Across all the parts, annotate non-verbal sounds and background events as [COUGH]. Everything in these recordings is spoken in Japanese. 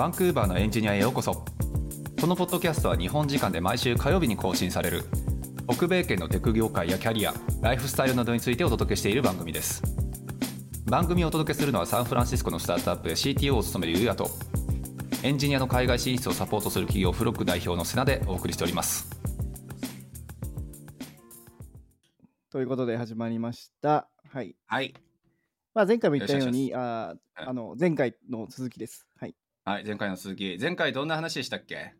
バンクーバーのエンジニアへようこそ。このポッドキャストは日本時間で毎週火曜日に更新される。北米圏のテク業界やキャリアライフスタイルなどについてお届けしている番組です。番組をお届けするのはサンフランシスコのスタートアップで CTO を務めるユうヤとエンジニアの海外進出をサポートする企業フロック代表のセナでお送りしております。ということで始まりました。はい。はい、まあ、前回も言ったように、よああの前回の続きです。はい。はい、前回の続き。前回どんな話でしたっけ？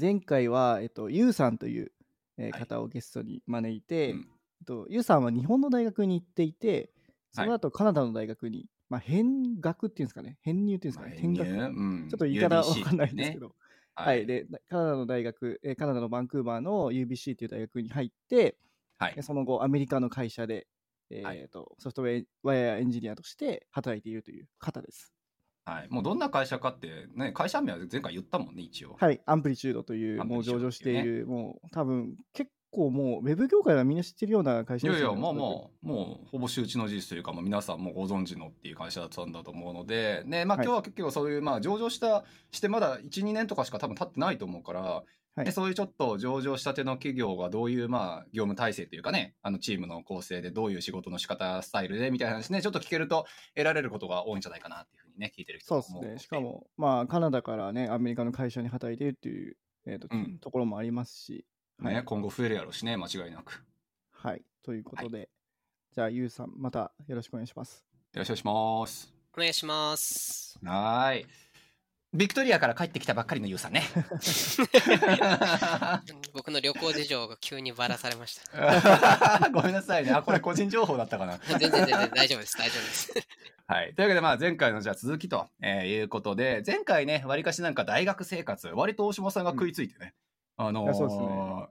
前回は、えっと、ユウさんという、えーはい。方をゲストに招いて、うん。えっと、ユウさんは日本の大学に行っていて、そのはい後カナダの大学に、まあ、変学っていうんですかね、編入っていうんですかね、転学。うん。ちょっと言い方わかんないんですけど、ははい、で、カナダの大学、えーカナダのバンクーバーの UBC という大学に入って、はい。でその後、アメリカの会社で、えーはいとソフトウェアエンジニアとして働いているという方です。はい、もうどんな会社かって、ね、会社名は前回言ったもんね、一応。はい、アンプリチュードという、もう上場している、もう多分結構もう、ウェブ業界はみんな知ってるような会いやいや、社ですよね。もうおそらくもう、もう、ほぼ周知の事実というか、もう皆さんもご存知のっていう会社だったんだと思うので、ね、まあはい。今日は結構そういう、まあ上場した、してまだ1、2年とかしか多分経ってないと思うから、はい。でそういうちょっと上場したての企業がどういう、まあ、業務体制というかね、あのチームの構成でどういう仕事の仕方、スタイルでみたいな話ね、ちょっと聞けると得られることが多いんじゃないかなってね、聞いてる人そうですね。しかも、まあ、カナダからね、アメリカの会社に働いているっていう、えーとうんところもありますし、ね、はい今後増えるやろうしね、間違いなく。はい。ということで、じゃあ、ユウさん、またよろしくお願いします。よろしくお願いします。お願いします。はーい。ビクトリアから帰ってきたばっかりのユウさんね。[LAUGHS] [LAUGHS] 僕の旅行事情が急にばらされました。[LAUGHS] ごめんなさいね。あ、これ個人情報だったかな。全然全然大丈夫です、大丈夫です。はい。というわけで、まあ、前回のじゃあ続きと、えーいうことで、前回ね、わりかしなんか大学生活、割と大島さんが食いついてね。あのーいやそうですね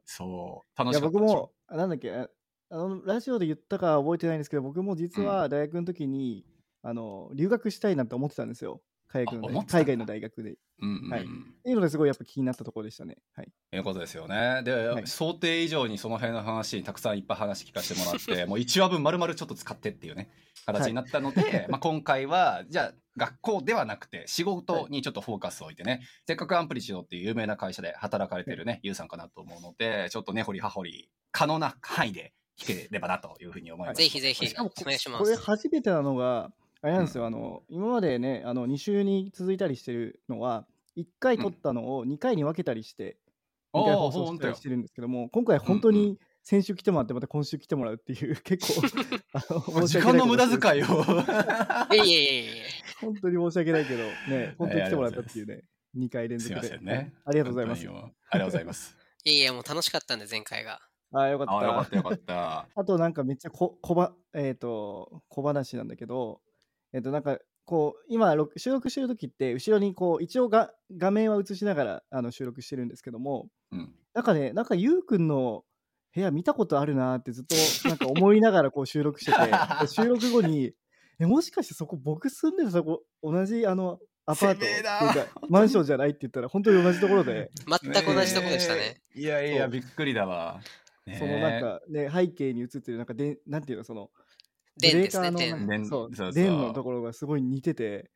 そう、楽いや、しかったでしょ？僕も、あなんだっけ、ああのラジオで言ったか覚えてないんですけど、僕も実は大学の時に、あの留学したいなって思ってたんですよ。海外の大学で。っうんうんうん。はいていうのですごいやっぱ気になったところでしたね。はい。いうことですよね。で、はい想定以上にその辺の話にたくさんいっぱい話聞かせてもらって、[LAUGHS] もう1話分丸々ちょっと使ってっていうね、形になったので、[LAUGHS] まあ今回は、じゃあ学校ではなくて仕事にちょっとフォーカスを置いてね、せっかくアンプリチュードっていう有名な会社で働かれてるね、ゆうさんかなと思うので、ちょっと根掘り葉掘り可能な範囲で聞ければなというふうに思います。ぜひぜひお願いしますこれ初めてなのが、あれなんですよ、あの今までね、あの2週に続いたりしてるのは、1回撮ったのを2回に分けたりして、2回ああ放送したりしてるんですけども、今回本当うんうに先週来てもらって、また今週来てもらうっていう、[LAUGHS] 結構、あの時間の無駄い。遣いを。いえいえいえいえ。本当に申し訳ないけど、ね、本当に来てもらったっていうね、2回連すい続で。ませんね。ありがとうございます。ありがとうございます。いえいえ、もう楽しかったんで、前回が。ああ、よかっああ、よかたったよかった。[LAUGHS] あとなんかめっちゃこ小ば、えっ、と、小話なんだけど、えっ、となんかこう、今録収録してる時って、後ろにこう、一応が画面は映しながらあの収録してるんですけども、うん。なんかね、なんかゆうくんの部屋見たことあるなーってずっとなんか思いながらこう収録してて、[LAUGHS] 収録後に、え、もしかしてそこ僕住んでるとこ同じあのアパートっていうかマンションじゃないって言ったら本当に同じところで、全く同じとこでしたね。え。いやいや、びっくりだわ。そのなんかね、背景に映ってるなんかで、なんていうの、その、ブレーカーの電。電そう、そうそう電のところがすごい似てて、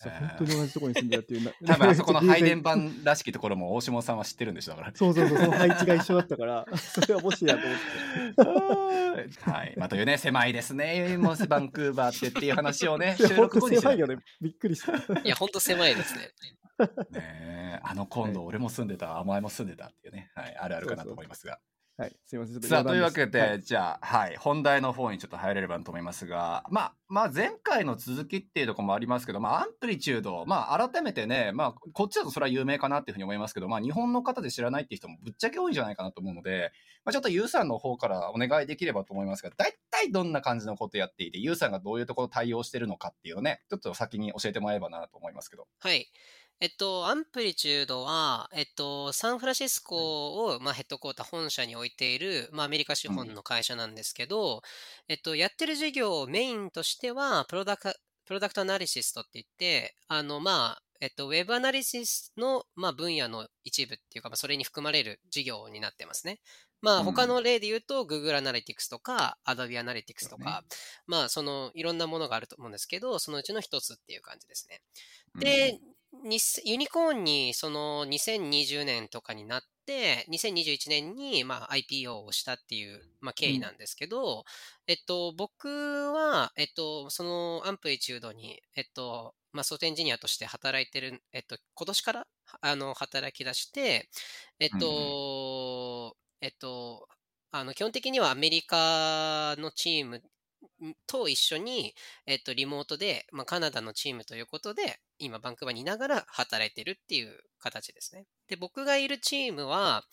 そうえー本当に同じところに住んでたっていうな。[LAUGHS] 多分あそこの [LAUGHS] 配電版盤らしきところも大島さんは知ってるんでしょだから。そうそうそう、その配置が一緒だったから、[LAUGHS] それはもしやと思って。はい。まあ、というね、狭いですね。もうバンクーバーってっていう話をね、いや収録後本にして当狭いよね。びっくりした。いや、ほんと狭いですね。ねえあの今度俺も住んでた、甘えも住んでたっていうね、はい、あるあるかなと思いますが。はい、すいません。ちょっとさあ、という余わけで、はいじゃあ、はい、本題の方にちょっと入れればと思いますが、まあ、まあ、前回の続きっていうところもありますけど、まあ、アンプリチュード、まあ、改めてね、まあ、こっちだとそれは有名かなっていうふうに思いますけど、まあ、日本の方で知らないっていう人もぶっちゃけ多いんじゃないかなと思うので、まあ、ちょっとユウさんの方からお願いできればと思いますが、大体どんな感じのことやっていて、ユウさんがどういうところ対応してるのかっていうのをね、ちょっと先に教えてもらえればなと思いますけど。はい。えっと、 Amplitude は、えっと、サンフランシスコを、まあ、ヘッドコーター本社に置いている、まあ、アメリカ資本の会社なんですけど、えっと、やってる事業メインとしては、プロダクト、 product analysis と言って、あの、まあ、えっと、 web analysis の、まあ、分野の一部っていうか、まあ、それに含まれる事業になってますね。まあ、うん他の例で言うと、Google Analytics とか、Adobe Analytics とか、まあ、その、いろんなものがあると思うんですけど、そのうちの一つっていう感じですね。うん。で、にユニコーンにその2020年とかになって、2021年にまあ IPO をしたっていう、まあ、経緯なんですけど、えっと、僕は、えっと、そのアンプリチュードに、えっと、まあ、ソフトエンジニアとして働いてる、えっと、今年からあの働き出して、えっと、えっと、あの基本的にはアメリカのチームと一緒に、えっと、リモートで、まあ、カナダのチームということで、今、バンクーバーにいながら働いてるっていう形ですね。で、僕がいるチームは、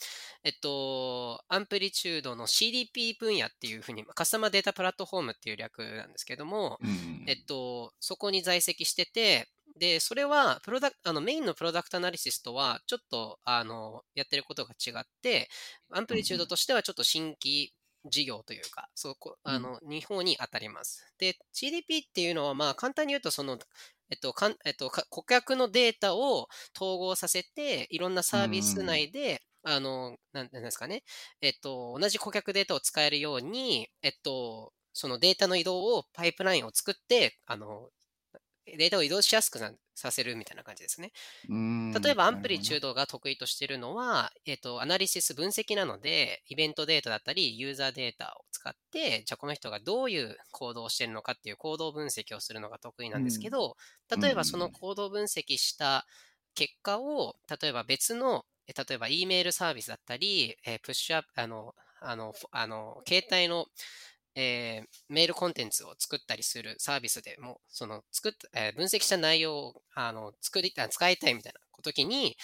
えっと、アンプリチュードの CDP 分野っていうふうに、カスタマーデータプラットフォームっていう略なんですけども、うんえっと、そこに在籍してて、で、それは、プロダクあの、メインのプロダクトアナリシスとは、ちょっと、あの、やってることが違って、アンプリチュードとしてはちょっと新規事業というか、そこ、あの、日本に当たります。で、GDP っていうのは、まあ、簡単に言うと、その、えっと、かんえっと、か顧客のデータを統合させて、いろんなサービス内で、あの、なんなんですかね、えっと、同じ顧客データを使えるように、えっと、そのデータの移動をパイプラインを作って、あの、データを移動しやすくなさせるみたいな感じですね。うん例えばアンプリチュードが得意としているのは、えっ、と、アナリシス分析なので、イベントデータだったり、ユーザーデータを使って、じゃあこの人がどういう行動をしているのかっていう行動分析をするのが得意なんですけど、例えばその行動分析した結果を、例えば別の、え例えば E メールサービスだったり、えープッシュアップ、あの、あの、あの携帯の、えーメールコンテンツを作ったりするサービスでも、その作っえー分析した内容をあの作りあ使いたいみたいな時に、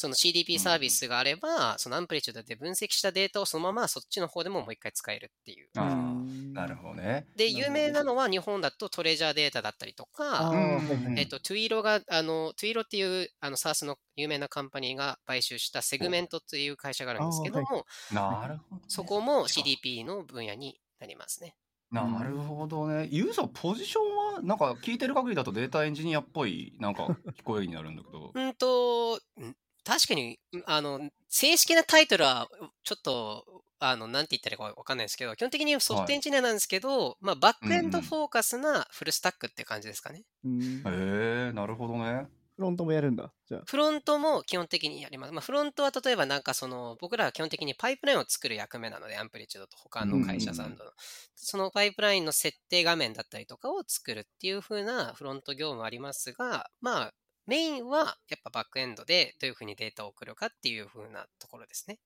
その CDP サービスがあれば、その Amplitude で分析したデータをそのままそっちの方でももう一回使えるっていう。あなるほどね。で、有名なのは日本だと Treasure Data だったりとか、えっと、 Twilio が、あの、 Twilio っていう、あの、 SaaS の有名なカンパニーが買収した Segment っていう会社があるんですけども、なるほどね、そこも CDP の分野になりますね。なるほどね。ユーザーポジションはなんか聞いてる限りだとデータエンジニアっぽいなんか聞こえになるんだけど。[LAUGHS] うんと、ん確かに、んあの、正式なタイトルは、ちょっと、あの、なんて言ったらいいかわかんないですけど、基本的にソフトエンジニアなんですけど、まあ、バックエンドフォーカスなフルスタックって感じですかね。うんへえなるほどね。フロントもやるんだ。じゃあ。フロントも基本的にやります。まあ、フロントは例えばなんかその、僕らは基本的にパイプラインを作る役目なので、アンプリチュードと他の会社さんとの。そのパイプラインの設定画面だったりとかを作るっていう風なフロント業務ありますが、まあ、メインはやっぱバックエンドでどういう風にデータを送るかっていう風なところですね。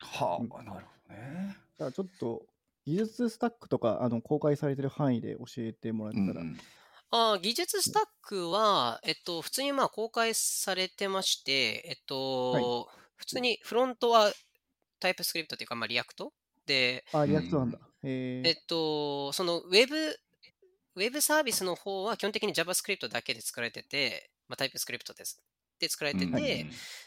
はあ、なるほどね。じゃあちょっと技術スタックとかあの公開されてる範囲で教えてもらえたら。うんうんあー技術スタックは、えっと、普通にまあ公開されてまして、えっと、普通にフロントは TypeScript っていうか、まあ、 React？で、あ、リアクトなんだ。へえっえ。と、そのウェブ、ウェブサービスの方は基本的に JavaScript だけで作られてて、まあ、 TypeScript です。で作られてて、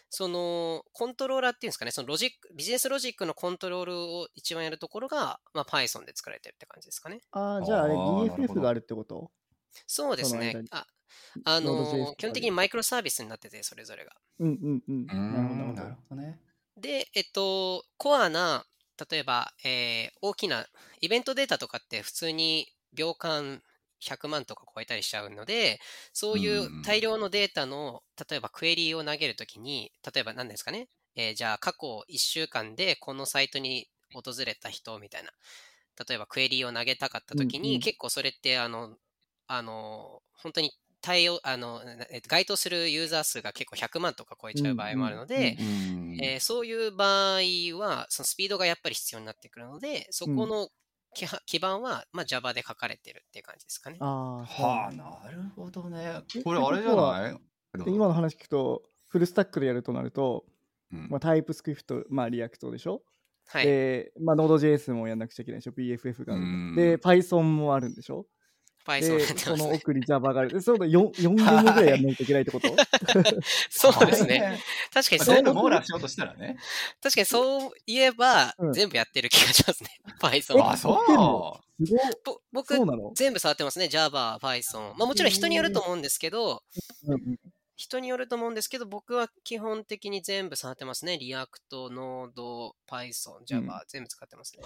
そのコントローラーっていうんですかね、そのロジック、ビジネスロジックのコントロールを一番やるところが、まあ、Python で作られてるって感じですかね。あーじゃああれあーなるほ BFF どがあるってこと？そうですね。ああの基本的にマイクロサービスになってて、それぞれが。うんうんうん。うなるほどね。で、えっと、コアな、例えば、えー大きなイベントデータとかって普通に秒間100万とか超えたりしちゃうので、そういう大量のデータの、例えばクエリーを投げるときに、例えば何ですかね、えーじゃあ過去1週間でこのサイトに訪れた人みたいな、例えばクエリーを投げたかったときに、うんうん結構それって、あの、あの、本当に対応、あの、え該当するユーザー数が結構100万とか超えちゃう場合もあるので、えーそういう場合は、そのスピードがやっぱり必要になってくるので、そこの基は基盤は、まあ、Java で書かれてるっていう感じですかね。ああ、はあ、なるほどねえ。これあれじゃない？で今の話聞くと、フルスタックでやるとなると、うんまあ、 TypeScript、まあ、 React でしょ、はい。で、まあ、Node.js もやんなくちゃいけないでしょ ?BFF がある。で、Python もあるんでしょ？で、ってまそすね。の奥に Java がある。でそうだ、4, 4言語ぐらいやんないといけないってこと？[LAUGHS] そうですね。。確かにそう全部網羅しようとしたらね。確かにそう言えば、うん全部やってる気がしますね。[LAUGHS] Python。あ、そすごいぼ僕そう、なの？全部触ってますね。Java、Python。まあもちろん人によると思うんですけど、うんうん人によると思うんですけど、僕は基本的に全部触ってますね。React、Node、Python、Java、全部使ってますね。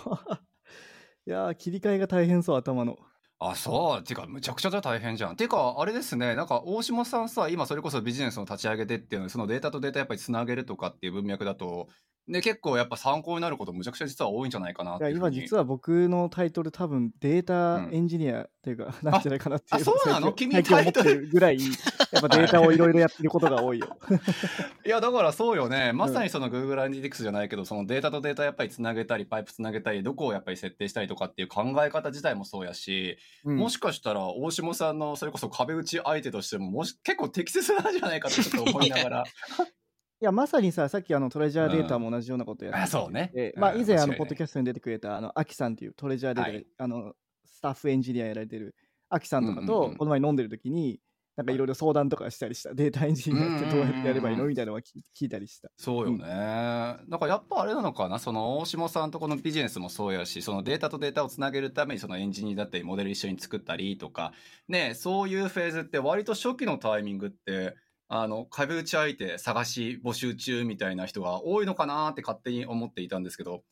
いやー、切り替えが大変そう、頭の。あ、そう。てか、むちゃくちゃ大変じゃん。てか、あれですね、なんか、大下さんさ、今それこそビジネスを立ち上げてっていうの、そのデータとデータやっぱりつなげるとかっていう文脈だと、ね、結構やっぱ参考になることむちゃくちゃ実は多いんじゃないかなって。今実は僕のタイトル多分データうんエンジニアっていうか、なんじゃないかなっていうあそうなの？君タイトル？るぐらい、やっぱデータをいろいろやってることが多いよ。[LAUGHS] いや、だからそうよね。まさにその Google Analytics じゃないけど、そのデータとデータやっぱりつなげたり、パイプつなげたり、どこをやっぱり設定したりとかっていう考え方自体もそうやし、うんもしかしたら大下さんのそれこそ壁打ち相手としてももし結構適切なんじゃないかってちょっと思いながら。いや、まさにさ、さっきあのトレジャーデータも同じようなことやってあそうね。で、うんまあ、以前、あの、ポッドキャストに出てくれた、あの、アキさんっていうトレジャーデータで、はい。あの、スタッフエンジニアやられてるアキさんとかとうんうんうん、この前飲んでる時に、なんかい。ろいろ相談とかしたりした。データエンジニアってどうやってやればいいのみたいなのは聞聞いたりした。そうよね。だからやっぱあれなのかな、その大下さんとこのビジネスもそうやし、そのデータとデータをつなげるためにそのエンジニアだったりモデル一緒に作ったりとか、ね、そういうフェーズって割と初期のタイミングって、あの、壁打ち相手探し募集中みたいな人が多いのかなって勝手に思っていたんですけど、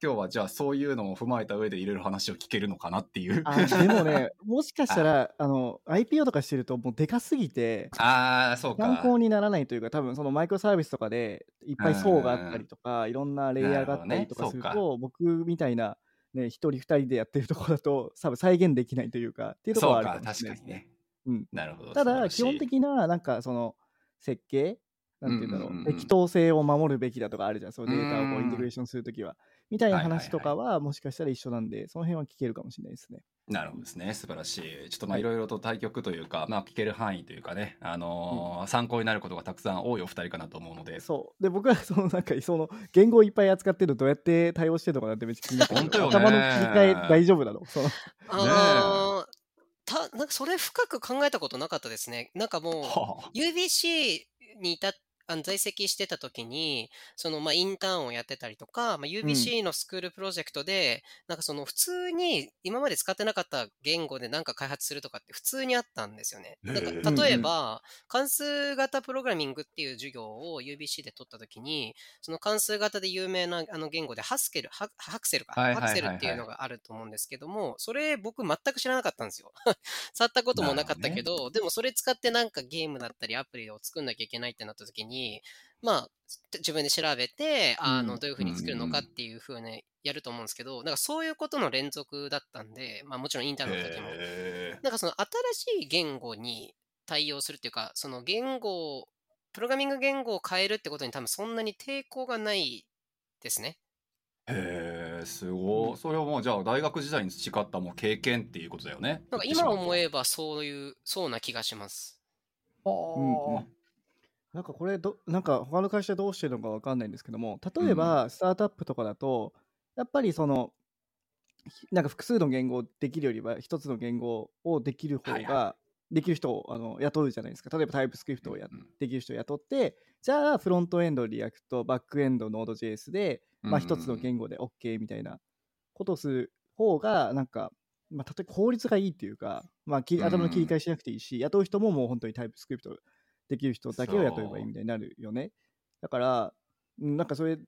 今日はじゃあそういうのを踏まえた上でいろいろ話を聞けるのかなっていう。あでもね、もしかしたら、[LAUGHS] あの、IPO とかしてると、もうでかすぎて、ああ、そうか。参考にならないというか、多分そのマイクロサービスとかでいっぱい層があったりとか、いろんなレイヤーがあったりとかするなるほと、僕みたいな、ね、一人二人でやってるところだと、多分再現できないというか、っていうところはあるか、もしれないですね。うんなるほど。ただ、素晴らしい基本的な、なんかその、設計なんていうんだろう,、うんうんうんうん適当性を守るべきだとかあるじゃん、そのデータをこううんインテグレーションするときは。みたいな話とかは、もしかしたら一緒なんで、その辺は聞けるかもしれないですね。なるほどですね。素晴らしい。ちょっとまあはいいろいろと対局というか、まあ聞ける範囲というかね、あのー参考になることがたくさん多いお二人かなと思うので。そう。で、僕は [LAUGHS] そのなんか、その言語をいっぱい扱ってるのどうやって対応してるのかなってめっちゃ気になってる本当よね頭の切り替え大丈夫なの？そのあーた、なんかそれ深く考えたことなかったですね。なんかもう、はあ UBC にいたあの在籍してた時に、そのまあインターンをやってたりとか、まあ、UBC のスクールプロジェクトで、なんかその普通に今まで使ってなかった言語で何か開発するとかって普通にあったんですよね。なんか例えば、関数型プログラミングっていう授業を UBC で取った時に、その関数型で有名なあの言語でハスケル、ハハクセルか、ハクセルっていうのがあると思うんですけども、それ僕全く知らなかったんですよ。[LAUGHS] 触ったこともなかったけど、でもそれ使ってなんかゲームだったりアプリを作んなきゃいけないってなった時に、まあ、自分で調べて、あの、うんどういうふうに作るのかっていうふうにやると思うんですけど、なんかそういうことの連続だったんで、まあもちろんインターンの時も。へなんかその新しい言語に対応するっていうか、その言語を、プログラミング言語を変えるってことに多分そんなに抵抗がないですね。え、へえ、すごい。それはもうじゃあ大学時代に培ったもう経験っていうことだよね。なんか今思ええばそういう、そうな気がします。うんうんなんかこれど、なんか他の会社どうしてるのかわかんないんですけども、例えばスタートアップとかだと、やっぱりその、ひなんか複数の言語をできるよりは、一つの言語をできる方はいが、できる人をあの雇うじゃないですか。例えば TypeScript をやうんうん。できる人を雇って、じゃあフロントエンド React、バックエンド Node JS で、まあ一つの言語で OK みたいなことをする方が、なんか、まあ、例えば効率がいいっていうか、まあ、き頭の切り替えしなくていいし、雇う人ももう本当にタイプスクリプトできる人だけを雇えばいいみたいになるよね。だから、うんなんかそれ、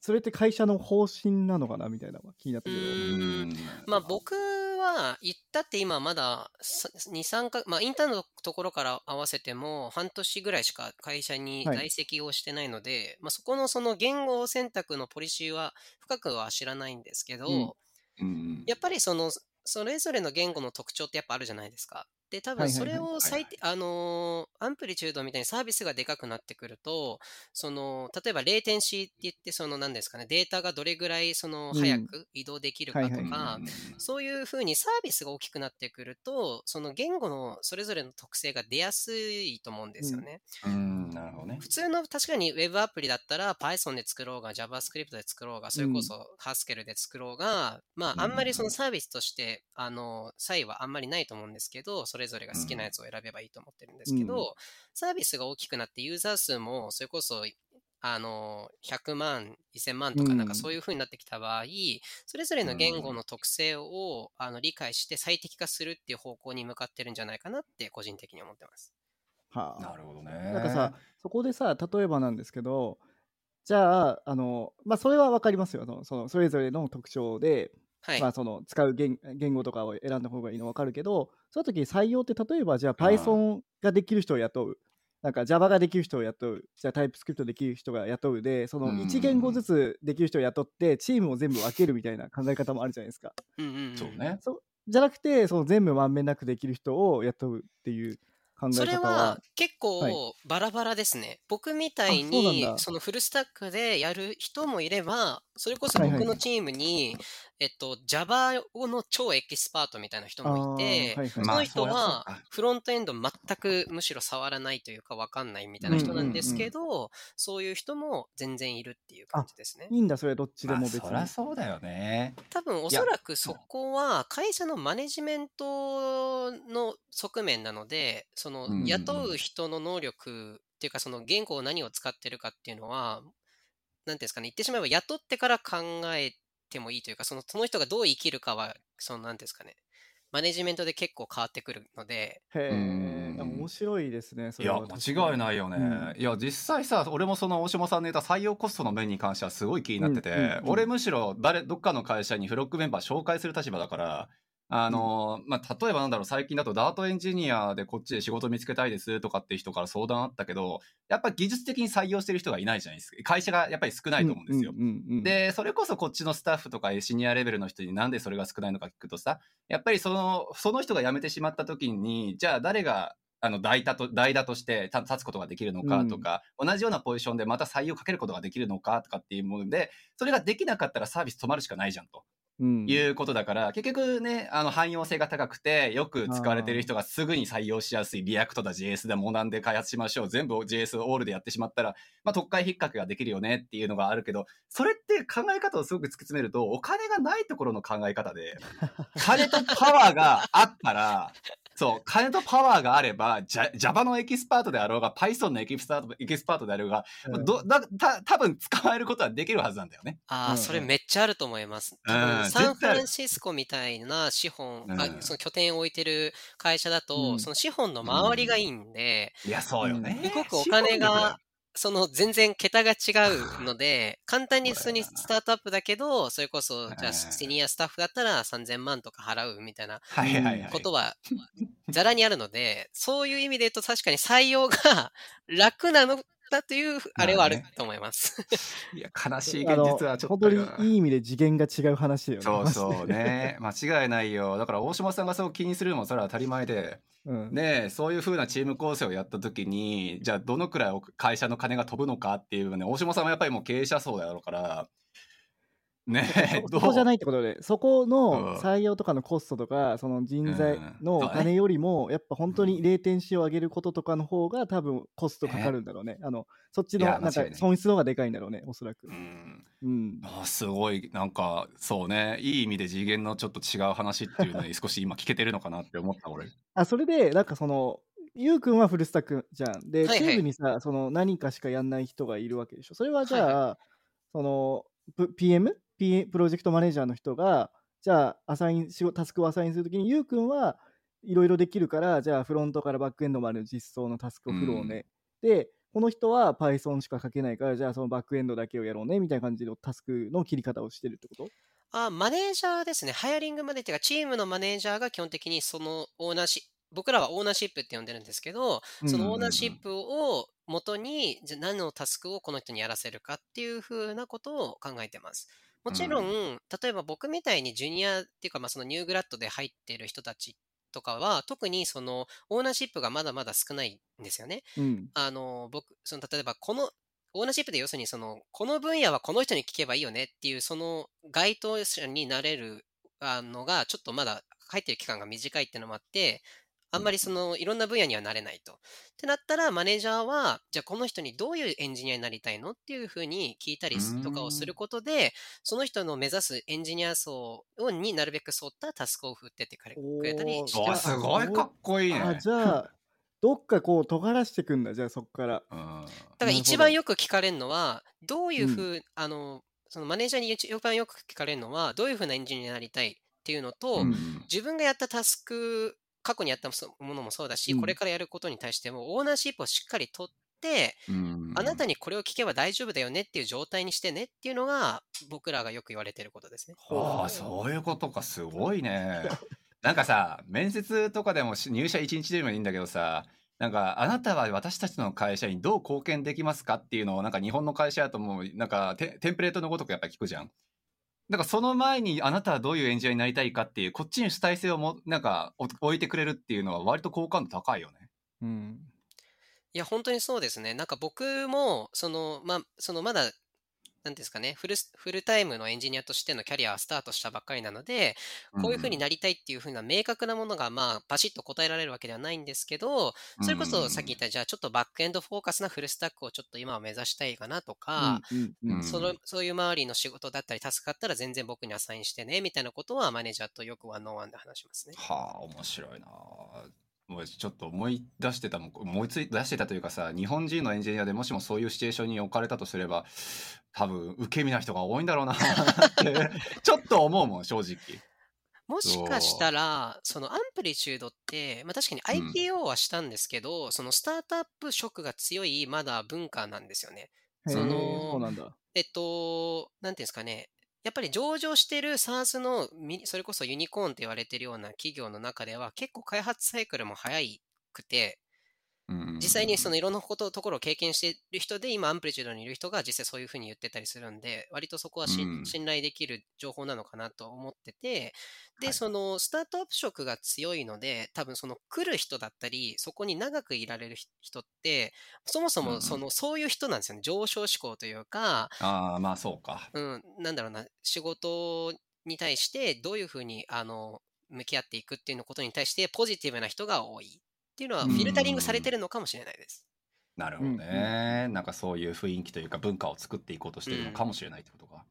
それって会社の方針なのかなみたいなのが気になったけど。まあ僕は言ったって今まだ2、3か、まあインターンのところから合わせても半年ぐらいしか会社にはい在籍をしてないので、まあそこのその言語選択のポリシーは深くは知らないんですけど、うんうんうんやっぱりその、それぞれの言語の特徴ってやっぱあるじゃないですか。で、多分それを最低、あのーアンプリチュードみたいにサービスがでかくなってくると、その、例えばレーテンシーって言って、その何ですかね、データがどれぐらいそのうん。早く移動できるかとか、そういうふうにサービスが大きくなってくると、その言語のそれぞれの特性が出やすいと思うんですよね。うん、なるほどね。普通の確かに Web アプリだったら Python で作ろうが JavaScript で作ろうがそれこそ Haskell で作ろうが、まうんああんまりそのサービスとしてあの差異はあんまりないと思うんですけどそれぞれが好きなやつを選べばいいと思ってるんですけど、うんサービスが大きくなってユーザー数もそれこそあの100万1000万とかうんなんかそういう風になってきた場合、それぞれの言語の特性をあの理解して最適化するっていう方向に向かってるんじゃないかなって個人的に思ってます。はあなるほどね。なんかさ、そこでさ、例えばなんですけど、じゃあ、あの、まあ、それはわかりますよ。そのそのそれぞれの特徴で、はい。まあ、その使う言言語とかを選んだ方がいいの分かるけど、その時に採用って例えばじゃあ Python ができる人を雇う、なんか Java ができる人を雇う、じゃあ TypeScript できる人が雇うで、そのうん1言語ずつできる人を雇って、チームを全部分けるみたいな考え方もあるじゃないですか。うんうんうんそうね。そじゃなくて、その全部まんべんなくできる人を雇うっていう考えそれ方はは、結はい。構バラバラですね。僕みたいにだ。そのフルスタックでやる人もいれば、それこそ僕のチームに、えっと、Java の超エキスパートみたいな人もいて、あーはいはいその人はフロントエンド全くむしろ触らないというか分かんないみたいな人なんですけど、そういう人も全然いるっていう感じですね。いいんだ、それどっちでまあ、も別に。そりゃそうだよね。多分おそらくそこは会社のマネジメントの側面なので、その雇う人の能力っていうか、その言語を何を使ってるかっていうのは、なんていうんですかね、言ってしまえば雇ってから考えてもいいというか、そのその人がどう生きるかは、そのなんていうんですかね、マネジメントで結構変わってくるので、へうんえ、面白いですね。そいや、れは間違いないよね。うんいや、実際さ、俺もその大島さんの言った採用コストの面に関してはすごい気になってて、うんうんうん俺むしろ誰、どっかの会社にフロックメンバー紹介する立場だから、あのまあ、例えばなんだろう、最近だとダートエンジニアでこっちで仕事見つけたいですとかっていう人から相談あったけど、やっぱ技術的に採用してる人がいないじゃないですか。会社がやっぱり少ないと思うんですよ。うんうんうんで、それこそこっちのスタッフとかシニアレベルの人になんでそれが少ないのか聞くとさ、やっぱりその、その人が辞めてしまった時に、じゃあ誰が、あの代打と代打としてた立つことができるのかとか、同じようなポジションでまた採用かけることができるのかとかっていうもので、それができなかったらサービス止まるしかないじゃんとうんいうことだから、結局ね、あの汎用性が高くて、よく使われてる人がすぐに採用しやすい React だ JS だモダンで開発しましょう。全部 JS オールでやってしまったら、まあ、特会引っかえひっかえができるよねっていうのがあるけど、それって考え方をすごく突き詰めると、お金がないところの考え方で、[LAUGHS] 金とパワーがあったら、そう、金とパワーがあれば、ジャ Java のエキスパートであろうが、Python のエキスパートエキスパートであろうが、うん。どだた多分捕まえることはできるはずなんだよね。ああ、うんうん。それめっちゃあると思います。多うん。分サンフランシスコみたいな資本、あうんその拠点を置いてる会社だと、うん。その資本の周りがいいんで、いや、そうよね。すごくお金がその全然桁が違うので、[LAUGHS] 簡単に普通にスタートアップだけど、それこそ、じゃあ、シニアスタッフだったら3000万とか払うみたいな。ことは、ざらにあるので、そういう意味で言うと確かに採用が楽なのだという、あれはあると思います。いや、悲しい現実はちょっ本当。にいい意味で次元が違う話だよね。そうそうね。[LAUGHS] 間違いないよ。だから大島さんがそう気にするのもそれは当たり前で、うんねそういう風なチーム構成をやった時に、じゃあどのくらい会社の金が飛ぶのかっていうのね、大島さんはやっぱりもう経営者層だろうから、ねどそうこじゃないってことで、そこうんの採用とかのコストとか、その人材のお金よりも、やっぱ本当に0点子を上げることとかの方が、多分コストかかるんだろうね。あのそっちのなんか損失の方がでかいんだろうね、おそらくう。んうん。あすごい、なんか、そうね、いい意味で次元のちょっと違う話っていうのに [LAUGHS] 少し今聞けてるのかなって思った、俺。あ、それで、なんかその、ゆうくんはフルスタックじゃん。で、はいはいチームにさ、その何かしかやんない人がいるわけでしょ。それはじゃあ、その、PM? P- プロジェクトマネージャーの人が、じゃあ、アサイン、タスクをアサインするときに、ゆうくんはいろいろできるから、じゃあ、フロントからバックエンドまでの実装のタスクを振ろうね。で、この人は Python しか書けないから、じゃあそのバックエンドだけをやろうね、みたいな感じのタスクの切り方をしてるってこと？あ、マネージャーですね。ハイアリングまでっていうか、チームのマネージャーが基本的にそのオーナーシ僕らはオーナーシップって呼んでるんですけど、そのオーナーシップを元に、じゃあ何のタスクをこの人にやらせるかっていうふうなことを考えてます。もちろん、う例えば僕みたいにジュニアっていうか、まあ、そのニューグラッドで入ってる人たちとかは、特にそのオーナーシップがまだまだ少ないんですよね。うん。あの、僕、その、例えば、この、オーナーシップで要するに、その、この分野はこの人に聞けばいいよねっていう、その、該当者になれるあのが、ちょっとまだ入ってる期間が短いっていうのもあって、あんまりその、いろんな分野にはなれないと。ってなったら、マネージャーは、じゃあこの人にどういうエンジニアになりたいの？っていうふうに聞いたりすとかをすることで、その人の目指すエンジニア層になるべく沿ったタスクを振ってってくれくれたりしてます。わすごいかっこいいね。あ、じゃあ、どっかこう、尖らしていくんだ、じゃあそこから。うんだから一番よく聞かれるのは、どういうふう、あの、そのマネージャーに一番よく聞かれるのは、どういうふうなエンジニアになりたいっていうのと、うん自分がやったタスク、過去にやったものもそうだし、うんこれからやることに対しても、オーナーシップをしっかり取って、て、うんあなたにこれを聞けば大丈夫だよねっていう状態にしてねっていうのが僕らがよく言われてることですね。ああ、そういうことか、すごいね。[LAUGHS] なんかさ、面接とかでもし入社1日でもいいんだけどさ、なんか、あなたは私たちの会社にどう貢献できますかっていうのを、なんか日本の会社だともう、なんかテテンプレートのごとくやっぱ聞くじゃん。だからその前にあなたはどういうエンジニアになりたいかっていう、こっちに主体性をも、なんかお置いてくれるっていうのは割と好感度高いよね。うん。いや、本当にそうですね。なんか僕も、その、まあ、そのまだ、なんていうんですかね、フルス、フルタイムのエンジニアとしてのキャリアはスタートしたばっかりなので、こういうふうになりたいっていうふうな明確なものが、まあ、パシッと答えられるわけではないんですけど、それこそさっき言った、じゃあちょっとバックエンドフォーカスなフルスタックをちょっと今は目指したいかなとか、そのそういう周りの仕事だったり助かったら全然僕にアサインしてね、みたいなことはマネージャーとよくワンオンワンで話しますね。はあ、面白いな。もうちょっと思い出してたもん、思いつい出してたというかさ、日本人のエンジニアでもしもそういうシチュエーションに置かれたとすれば、多分受け身な人が多いんだろうなって、ちょっと思うもん、正直。もしかしたら、そのアンプリチュードって、まあ、確かにうん IPO はしたんですけど、そのスタートアップ色が強いまだ文化なんですよね。そのそうなんだ。えっと、なんていうんですかね。やっぱり上場してる SARS のそれこそユニコーンって言われてるような企業の中では結構開発サイクルも早くて、実際にそのいろんなことところを経験している人で今アンプリチュードにいる人が実際そういうふうに言ってたりするんで割とそこは信頼できる情報なのかなと思っててで、はい。そのスタートアップ色が強いので多分その来る人だったりそこに長くいられる人ってそもそもその、そういう人なんですよね。上昇志向というか、ああ、まあそうか。うん、なんだろうな仕事に対してどういうふうにあの向き合っていくっていうのことに対してポジティブな人が多いっていうのはうんフィルタリングされてるのかもしれないです。なるほどね。なんかそういう雰囲気というか文化を作っていこうとしてるのかもしれないってことか。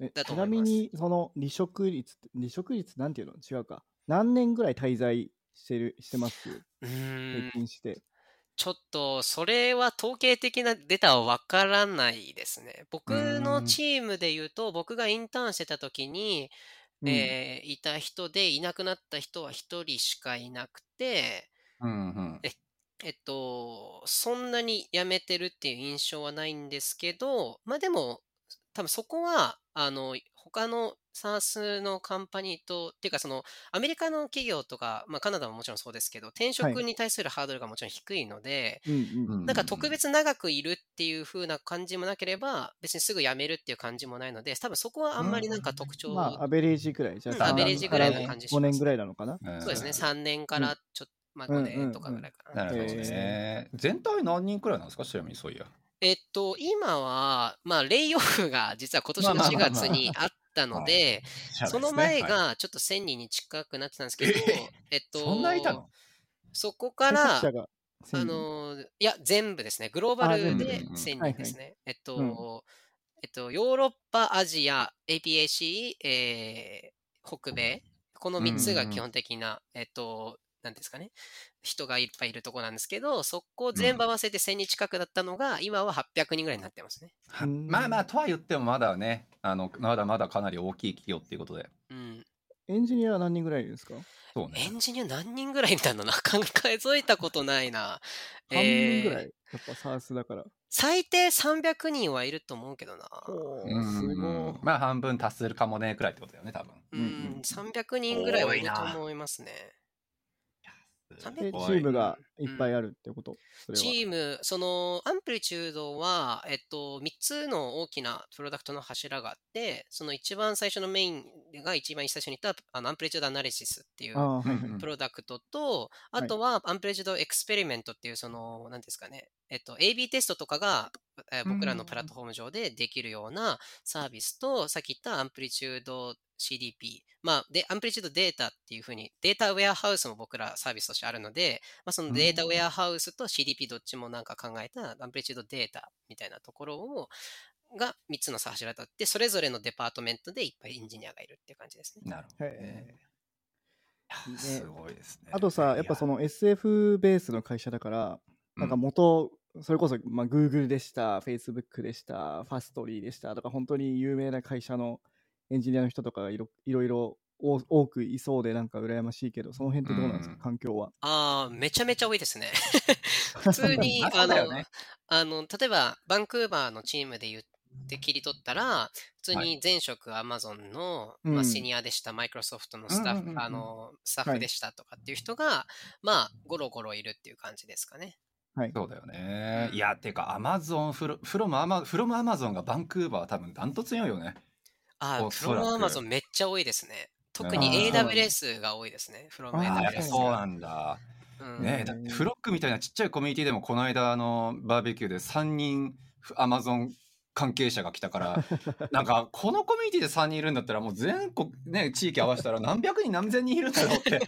えだとちなみに、その離職率離職率なんていうの？違うか。何年ぐらい滞在してる、してます？う平均して。ちょっと、それは統計的なデータはわからないですね。僕のチームで言うと、僕がインターンしてた時に、うんえーいた人でいなくなった人は一人しかいなくて、うんうん。えっと、そんなに辞めてるっていう印象はないんですけど、まあでも、多分そこは、あの、他の SARS のカンパニーと、っていうかその、アメリカの企業とか、まあカナダももちろんそうですけど、転職に対するハードルがもちろん低いので、うんうん。なんか特別長くいるっていう風な感じもなければ、別にすぐ辞めるっていう感じもないので、多分そこはあんまりなんか特徴、まあ、アベレージぐらい。じゃあ、うんアベレージぐらいの感じします5年ぐらいなのかな。うんそうですね、3年からちょっと、まあ5年とかぐらいかな。なるほどね。全体何人くらいなんですかちなみにそういや。えっと、今は、まあ、レイオフが実は今年の4まあまあまあまあ。月にあったので、その前がちょっと1000人に近くなってたんですけど、えっと、そんないたの？そこから開発、者が1000あ人のー、いや、全部ですね。グローバルでうんうん1000はいはい人ですね。えっと、うん。えっと、ヨーロッパ、アジア、APAC、えー北米、この3つが基本的な、えっと、なんですかね、人がいっぱいいるとこなんですけど、そこ全部合わせて1000人近くだったのが、今は800人ぐらいになってますね。はうんまあまあ、とは言ってもまだね、あの、まだまだかなり大きい企業っていうことで。うん。エンジニアは何人ぐらいいるんですか？そうね。エンジニア何人ぐらいいたのなかなか数えたことないな。[LAUGHS] 半分ぐらい、えーやっぱ SaaS だから。最低300人はいると思うけどな。すごい。まあ半分達するかもねくらいってことだよね、多分。ううんうんん、300人ぐらいはいると思いますね。300で、チームがいっぱいあるってこと、それは。チーム、その Amplitude は、えっと、3つの大きなプロダクトの柱があって、その一番最初のメインが一番最初に言ったあの Amplitude Analysis っていうああ、はいはい。うんプロダクトと、あとは Amplitude Experiment っていう、その、なんですかね、えっと、AB テストとかが、えー僕らのプラットフォーム上でできるようなサービスと、さっき言ったアンプリチュード CDP。まあ、で、アンプリチュードデータっていうふうに、データウェアハウスも僕らサービスとしてあるので、まあ、そのデータウェアハウスと CDP どっちもなんか考えたアンプリチュードデータみたいなところを、が3つの柱だって、それぞれのデパートメントでいっぱいエンジニアがいるっていう感じですね。なるほどねへ。いやすごいですね。あとさ、やっぱその SF ベースの会社だから、うんなんか元、それこそ、まあ、Google でした、Facebook でした、ファストリーでしたとか、本当に有名な会社のエンジニアの人とかがいろいろいろお多くいそうでなんか羨ましいけど、その辺ってどうなんですか、うん環境は。ああ、めちゃめちゃ多いですね。[LAUGHS] 普通に、まあのあの、例えば、バンクーバーのチームで言って切り取ったら、普通はに前職アマゾンの、うんまあ、シニアでした、マイクロソフトのスタッフ、うんうんうんうんあの、スタッフでしたとかっていう人が、まあ、ゴロゴロいるっていう感じですかね。はい。そうだよね。うんいや、てか、アマゾン、フロフロムアマ、フロムアマゾンがバンクーバーは多分ダントツ強いよね。ああ、フロムアマゾンめっちゃ多いですね。特に AWS が多いですね。フロムあーああ、やっ AWS ぱそうなんだ。うんねえ、だってフロックみたいなちっちゃいコミュニティでもこの間あのバーベキューで3人アマゾン関係者が来たから [LAUGHS] なんかこのコミュニティで3人いるんだったらもう全国ね地域合わせたら何百人何千人いるだろうって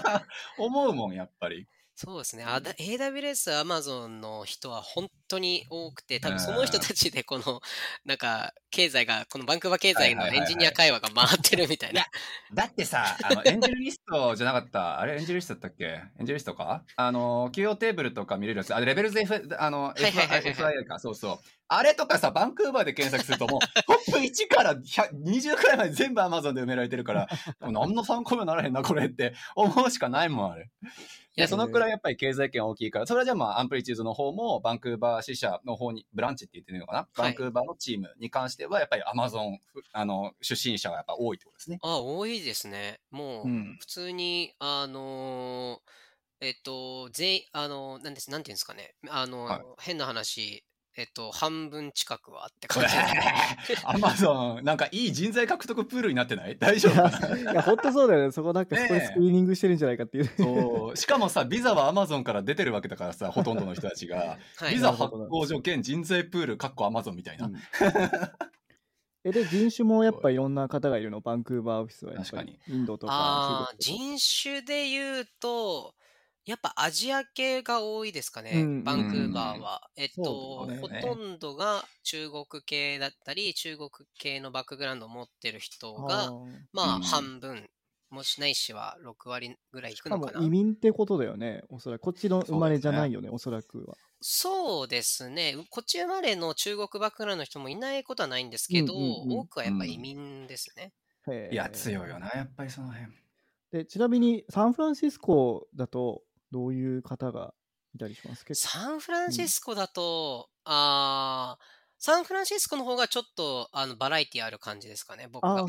[LAUGHS] 思うもんやっぱり。そうですね。あだ AWS、Amazon の人は本当に多くて、多分その人たちでこの、なんか、経済が、このバンクーバー経済のエンジニア会話が回ってるみたいな。だってさあのエンジェルリストじゃなかった。あれエンジェルリストだったっけ？エンジェルリストか？あの企業テーブルとか見れるやつ。あれレベルズ F あのはいはいはいはい。FI か。そうそう。あれとかさバンクーバーで検索するともうトップ1から100 20くらいまで全部アマゾンで埋められてるから何の参考にもならへんなこれって思うしかないもんあれ。いやでそのくらいやっぱり経済圏大きいからそれはじゃあまあ Amplitude の方もバンクーバー支社の方にブランチって言ってるのかな、バンクーバーのチームに関してはやっぱりアマゾンあの出身者がやっぱ多いってことですね。あ、多いですね。もう、うん普通に、あのーえっと、全員、あのーなんです、なんていうんですかね。あのーはい変な話、えっと、半分近くはって感じ。[LAUGHS] アマゾン、なんかいい人材獲得プールになってない？[LAUGHS] 大丈い夫いや本当そうだよね。そこなんかそこでスクリーニングしてるんじゃないかっていう。そうしかもさ、ビザはアマゾンから出てるわけだからさ、[LAUGHS] ほとんどの人たちが。はいビザ発行条件、人材プール、かっこアマゾンみたいな。うんえで人種もやっぱいろんな方がいるの？バンクーバーオフィスはやっぱりインドとかあ人種で言うと、やっぱアジア系が多いですかね、うんバンクーバーは。えっと、そうだよねほとんどが中国系だったり、中国系のバックグラウンドを持ってる人が、まあ、うん半分、もしないしは6割ぐらいいくしかものかな。移民ってことだよね。おそらくこっちの生まれじゃないよね、おそらくは。そうですね。こっち生まれの中国バックグラウンドの人もいないことはないんですけど、うんうんうん多くはやっぱ移民ですね。へーいや、強いよな、やっぱりその辺。でちなみにサンフランシスコだとどういう方がいたりします？サンフランシスコだと、あーサンフランシスコの方がちょっとあのバラエティある感じですかね、僕が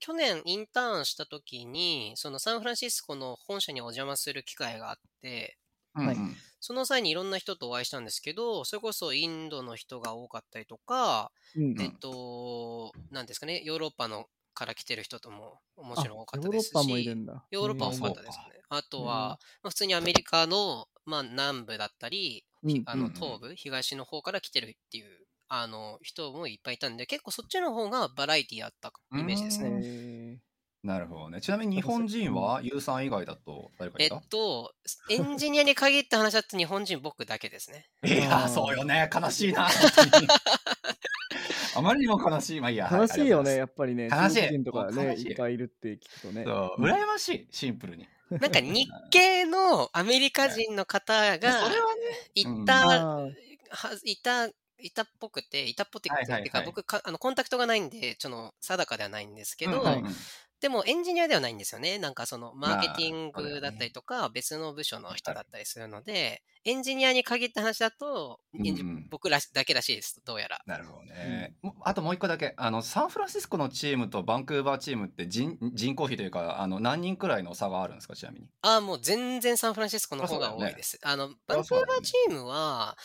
去年インターンした時に、そのサンフランシスコの本社にお邪魔する機会があって、はい。うんうん。その際にいろんな人とお会いしたんですけど、それこそインドの人が多かったりとか、うんえっと、なんですかね、ヨーロッパのから来てる人とももちろん多かったヨーですし、ロッパもいるんだ。ヨーロッパは多かったですね。あとは、まあ、普通にアメリカの、まあ、南部だったり、うんあの東部、東の方から来てるっていうあの人もいっぱいいたんで、結構そっちの方がバラエティあったイメージですへね。ーなるほどね。ちなみに日本人は、ユウさん以外だと誰かえっいたと、エンジニアに限って話だと日本人僕だけですね。いや、そうよね。悲しいな。あまりにも悲しい。まあいいや。悲しいよね、はやっぱりね。悲しい人とかね、いいっぱいいるって聞くとね。そう、羨ましい、シンプルに。なんか日系のアメリカ人の方がそれはね、いうん。た、はいた、いたっぽくて、いたっぽくて、はいはいはい。てか僕かあの、コンタクトがないんで、ちょっと定かではないんですけど、でもエンジニアではないんですよね。なんかそのマーケティングだったりとか、別の部署の人だったりするので、エンジニアに限った話だと、うんうん僕らしだけらしいです、どうやら。なるほどね。もあともう一個だけ、あの、サンフランシスコのチームとバンクーバーチームって人人口比というか、あの、何人くらいの差があるんですか、ちなみに？ああ、もう全然サンフランシスコの方が多いです。あの、そバンクーバーチームは、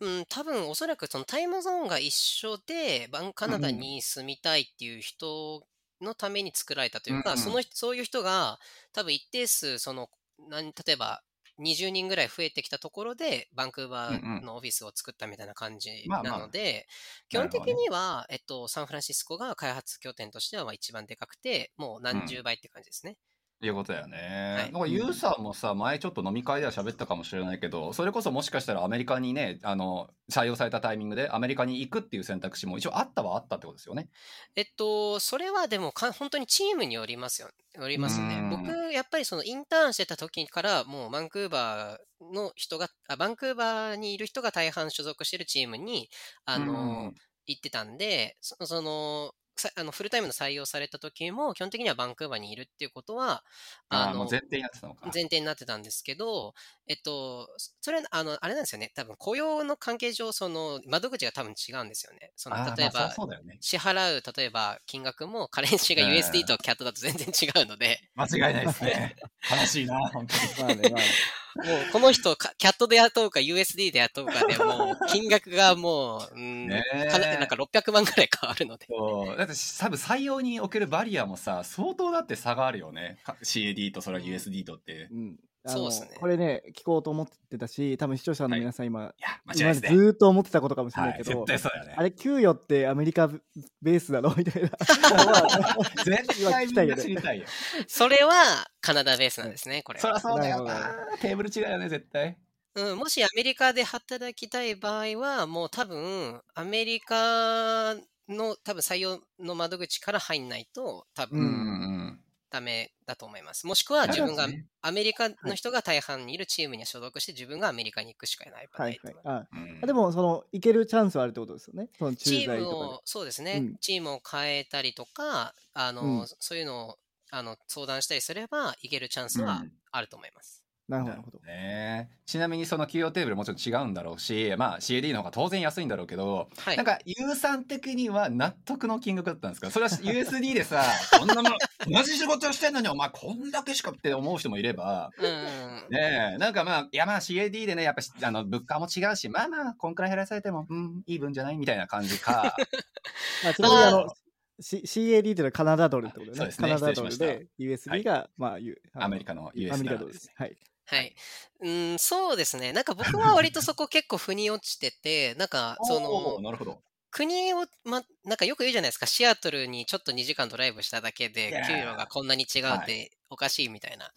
うん、多分おそらくそのタイムゾーンが一緒で、バンカナダに住みたいっていう人のために作られたというか、うんうん。その人そういう人が多分一定数、その、例えば、20人ぐらい増えてきたところで、バンクーバーのオフィスを作ったみたいな感じなので、基本的には、えっと、サンフランシスコが開発拠点としてはまあ一番でかくて、もう何十倍って感じですね。いうことだよね。はいなんかユーさんもさ、前ちょっと飲み会では喋ったかもしれないけど、それこそもしかしたらアメリカにね、あの、採用されたタイミングでアメリカに行くっていう選択肢も一応あったはあったってことですよね。えっと、それはでもか、本当にチームによりますよ。よりますねう。ん僕、やっぱりそのインターンしてた時から、もうバンクーバーの人が、あバンクーバーにいる人が大半所属してるチームに、あの、うん行ってたんで、そその、さあのフルタイムの採用された時も、基本的にはバンクーバーにいるっていうことは、あのあーもう前提になってたのか。前提になってたんですけど、えっと、それ、あの、あれなんですよね。多分雇用の関係上、その、窓口が多分違うんですよね。その例えばまあ、そうそうだよね。支払う、例えば金額も、カレンシーがうん USD とキャットだと全然違うので、間違いないですね。悲しいな、本当に。まあね、まあね。もうこの人、かキャットで雇うか USD で雇うかでもう、[LAUGHS] 金額がもう、うん、ねかななんか600万くらい変わるので。そうだって多分採用におけるバリアもさ相当だって差があるよねか CAD とそれは USD とって、いうん。あのそうっすね。これね、聞こうと思ってたし、多分視聴者の皆さん今、や間違いいですね。までずーっと思ってたことかもしれはないいけど、絶対そうだよね。あれ、給与ってアメリカベースなの？みたいな。[LAUGHS] 絶対みんな知りたいよ。それはカナダベースなんですね、これは。そりゃそうだよな。テーブル違うよね絶対。うん、もしアメリカで働きたい場合は、もう多分、アメリカの多分採用の窓口から入んないと、多ううん分んダメだと思います。もしくはうん自分がアメリカの人が大半にいるチームに所属して、自分がアメリカに行くしかない場合はいはい。でも、その、いけるチャンスはあるってことですよね。そのチームを、そうですね、うん。チームを変えたりとか、あの、うん。そういうのをあの相談したりすれば、いけるチャンスはうん。あると思います。で。なるほど、なるほど。ねちなみにその給与テーブルもちろん違うんだろうしまあ CAD の方が当然安いんだろうけど、はいなん。か、ユーさん的には納得の金額だったんですか？それは [LAUGHS] USD でさ、こんなもの、同じ仕事してんのに、お前こんだけしかって思う人もいれば、ねえ、なんかまあ、いやまあ CAD でね、やっぱしあの物価も違うし、まあまあ、こんくらい減らされても、うん、いい分じゃない？みたいな感じか。[LAUGHS] まあ、ちなみにあの、C、CAD っていうのはカナダドルってことね。そうですねカナダドルで、USD が、まあ、ゆあのアメリカの US アメリカドルです。はい。はい。うん、そうですね。なんか僕は割とそこ結構腑に落ちてて、なんかそのなるほど。国を、ま、なんかよく言うじゃないですか、シアトルにちょっと2時間ドライブしただけいやーで給料がこんなに違うっておかしいみたいな。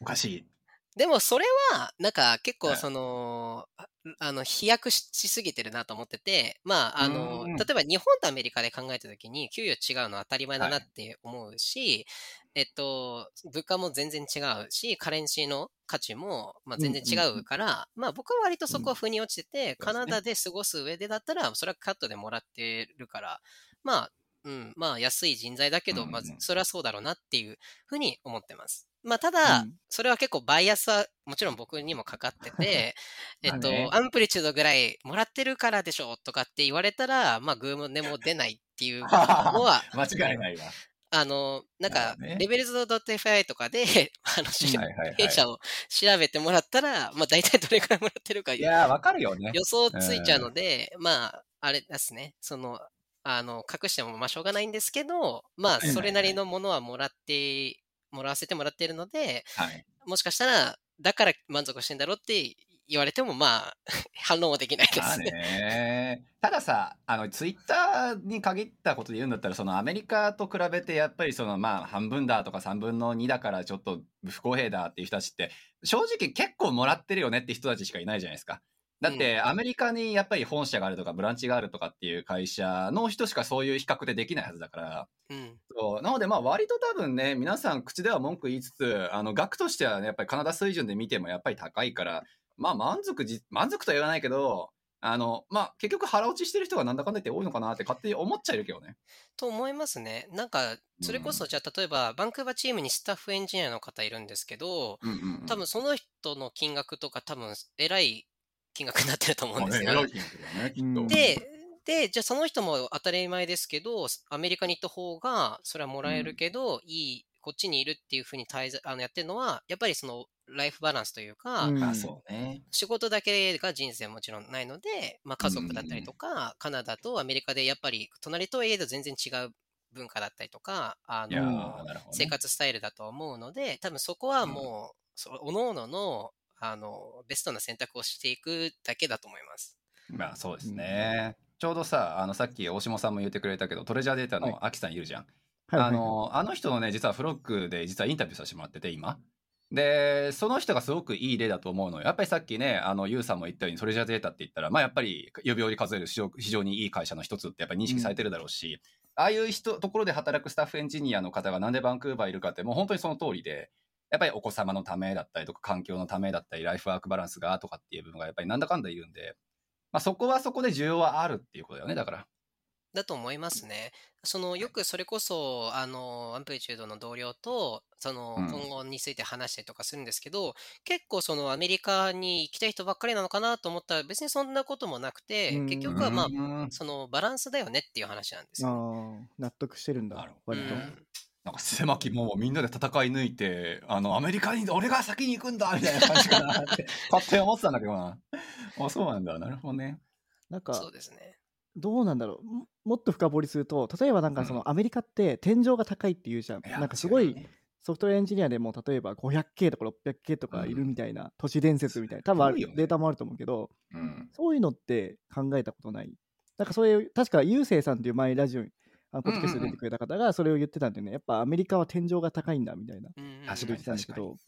おかしい。でもそれは、なんか結はい。構その、ああの、飛躍ししすぎてるなと思ってて、まあ、あの、うん。例えば日本とアメリカで考えたときに、給与違うのは当たり前だなって思うし、えっと、物価も全然違うし、カレンシーの価値も、まあ、全然違うから、まあ僕は割とそこは腑に落ちてて、うんカナダで過ごす上でだったら、それはカットでもらってるから、まあ、うん、まあ安い人材だけど、うんまあそれはそうだろうなっていうふうに思ってます。まあただ、うん。それは結構バイアスはもちろん僕にもかかってて、[LAUGHS] えっと、アンプリチュードぐらいもらってるからでしょとかって言われたら、まあグーも根も出ないっていうのは、[LAUGHS] 間違いないわ。あの、なんかレベルズ .fi とかで、[LAUGHS] あの、弊社を調べてもらったら、まあ大体どれくらいもらってるかいやー、わかるよね。予想ついちゃうので、まあ、あれですね、その、あの、隠してもまあしょうがないんですけど、まあ、それなりのものはもらって、もらわせてもらっているので、はい。もしかしたら、だから満足してんだろうって言われても、まあ、[LAUGHS] 反論はできないでまあすね。ね。たださ、あの、ツイッターに限ったことで言うんだったら、そのアメリカと比べて、やっぱりその、まあ、半分だとか3分の2だからちょっと不公平だっていう人たちって、正直結構もらってるよねって人たちしかいないじゃないですか。だって、アメリカにやっぱり本社があるとか、ブランチがあるとかっていう会社の人しかそういう比較でできないはずだから、うん。そうなので、まあ、割と多分ね、皆さん口では文句言いつつ、あの、額としてはね、やっぱりカナダ水準で見てもやっぱり高いから、まあ、満足じ、満足とは言わないけど、あの、まあ、結局腹落ちしてる人がなんだかんだ言って多いのかなって勝手に思っちゃいるけどね。と思いますね。なんか、それこそ、じゃあ、例えば、バンクーバーチームにスタッフエンジニアの方いるんですけど、うんうん、うん。多分その人の金額とか多分、えらい金額になってると思うんですね、よ。ね、で、で、じゃあその人も当たり前ですけど、アメリカに行った方が、それはもらえるけど、いい、こっちにいるっていうふうに滞在あのやってるのは、やっぱりその、ライフバランスというか、うんまあ、そうね。仕事だけが人生もちろんないので、まあ家族だったりとか、カナダとアメリカでやっぱり、隣とはいえど全然違う文化だったりとか、あの、ね。生活スタイルだと思うので、多分そこはもう、そおののの、あの、ベストな選択をしていくだけだと思います。まあ、そうですね。ちょうどさ、あの、さっき大下さんも言ってくれたけど、トレジャーデータはいのアキさんいるじゃん。はいはいあの、あの人のね、実はフロックで実はインタビューさせてもらってて、今。で、その人がすごくいい例だと思うのよ。やっぱりさっきね、あの、ユウさんも言ったように、トレジャーデータって言ったら、まあやっぱり指折り数える非常非常にいい会社の一つってやっぱり認識されてるだろうし、ああいう人、ところで働くスタッフエンジニアの方がなんでバンクーバーいるかって、もう本当にその通りで、やっぱりお子様のためだったりとか、環境のためだったり、ライフワークバランスがとかっていう部分がやっぱりなんだかんだいるんで、まあそこはそこで需要はあるっていうことだよね、だから。だと思いますね。そのよくそれこそあのアンプリチュードの同僚とそのうん今後について話したりとかするんですけど、結構そのアメリカに行きたい人ばっかりなのかなと思ったら別にそんなこともなくて、うん結局はまあうんそのバランスだよねっていう話なんですあよ。あ、納得してるんだなるほ、ど割と。うんなんか狭き門をみんなで戦い抜いて、あの、アメリカに俺が先に行くんだみたいな感じかなって、[LAUGHS] 勝手に思ってたんだけどな。あ、そうなんだ。なるほどね。なんかそう、ですね。どうなんだろう。ももっと深掘りすると、例えばなんかそのアメリカって天井が高いっていうじゃん。なんかすごいソフトウェアエンジニアでも例えば 500K とか 600K とかいるみたいな、都市伝説みたいな、多分あるデータもあると思うけど、うん。そういうのって考えたことない。なんかそういう、確か、ゆうせいさんっていう前ラジオに、あのポッドキャストで出てくれた方がそれを言ってたんでね、やっぱアメリカは天井が高いんだみたいな確かにと言ってたんですけど、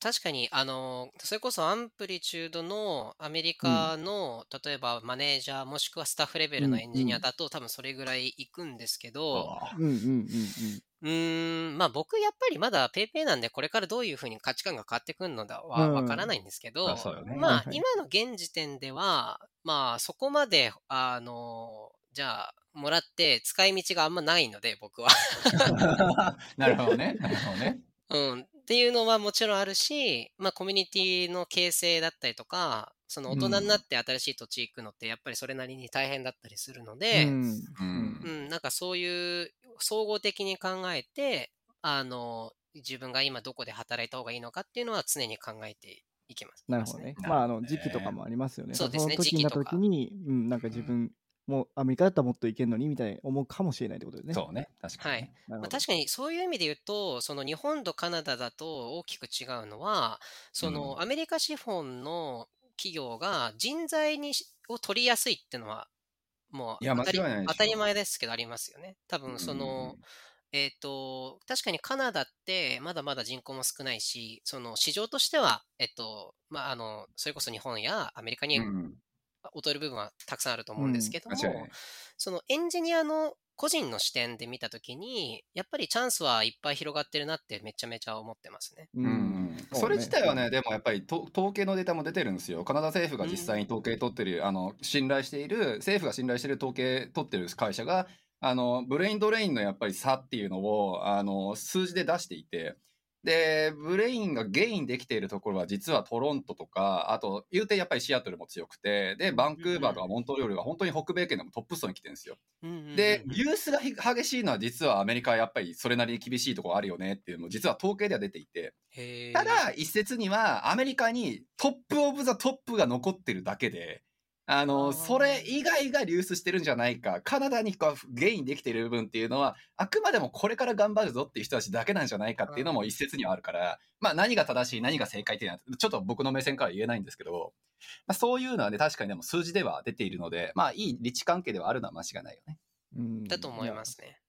確かに、あの、それこそアンプリチュードのアメリカの、例えばマネージャーもしくはスタッフレベルのエンジニアだと、多分それぐらい行くんですけど、あうんうんうんうん。うーん、まあ僕やっぱりまだ PayPay なんでこれからどういうふうに価値観が変わってくるのだはうん。わからないんですけど、うよね。まあ今の現時点では、まあそこまで、あの、じゃあもらって使い道があんまないので僕は。[LAUGHS] なるほどね。なるほどね。うん、っていうのはもちろんあるし、まあ、コミュニティの形成だったりとか、その大人になって新しい土地行くのって、やっぱりそれなりに大変だったりするので、ううん、うんんなんかそういう総合的に考えて、あの、自分が今どこで働いた方がいいのかっていうのは常に考えていきます。なるほどね。なるほどねまあ、あの時期とかもありますよね。そうですねの時期とか時に、うん、なんか自分もアメリカだったらもっといけるのにみたいに思うかもしれないってことですね。そうね。確かにね。まあ、確かにそういう意味で言うと、その日本とカナダだと大きく違うのは、そのうんアメリカ資本の企業が人材にしを取りやすいっていうのは、もう当たり当たり前ですけどありますよね。多分その、うんえっ、と、確かにカナダってまだまだ人口も少ないし、その市場としては、えっと、まあ、あの、それこそ日本やアメリカにうん劣る部分はたくさんあると思うんですけども、間違いない。そのエンジニアの個人の視点で見たときに、やっぱりチャンスはいっぱい広がってるなってめちゃめちゃ思ってますね。ううんんそれ自体はね、でもやっぱりと統計のデータも出てるんですよ。カナダ政府が実際に統計取ってる、あの信頼している、政府が信頼している統計取ってる会社が、あの brain drain のやっぱり差っていうのをあの数字で出していて、で、 brain が gain できているところは実はトロントとか、あと、言うてやっぱりシアトルも強くて、で、バンクーバーとかモントリオールが本当に北米圏でもトップ層に来てるんですよ。で、ユースがひ激しいのは実はアメリカはやっぱりそれなりに厳しいところあるよねっていうのも実は統計では出ていて、ただ一説にはアメリカに top of the top が残ってるだけで、ああの、ーそれ以外が流出してるんじゃないか。カナダにこう gain できてる部分っていうのは、あくまでもこれから頑張るぞっていう人たちだけなんじゃないかっていうのも一説にはあるから、まあ何が正しい、何が正解っていうのは、ちょっと僕の目線からは言えないんですけど、まあ、そういうのはね、確かにでも数字では出ているので、まあいい立地関係ではあるのは間違いないよね。うんだと思いますね。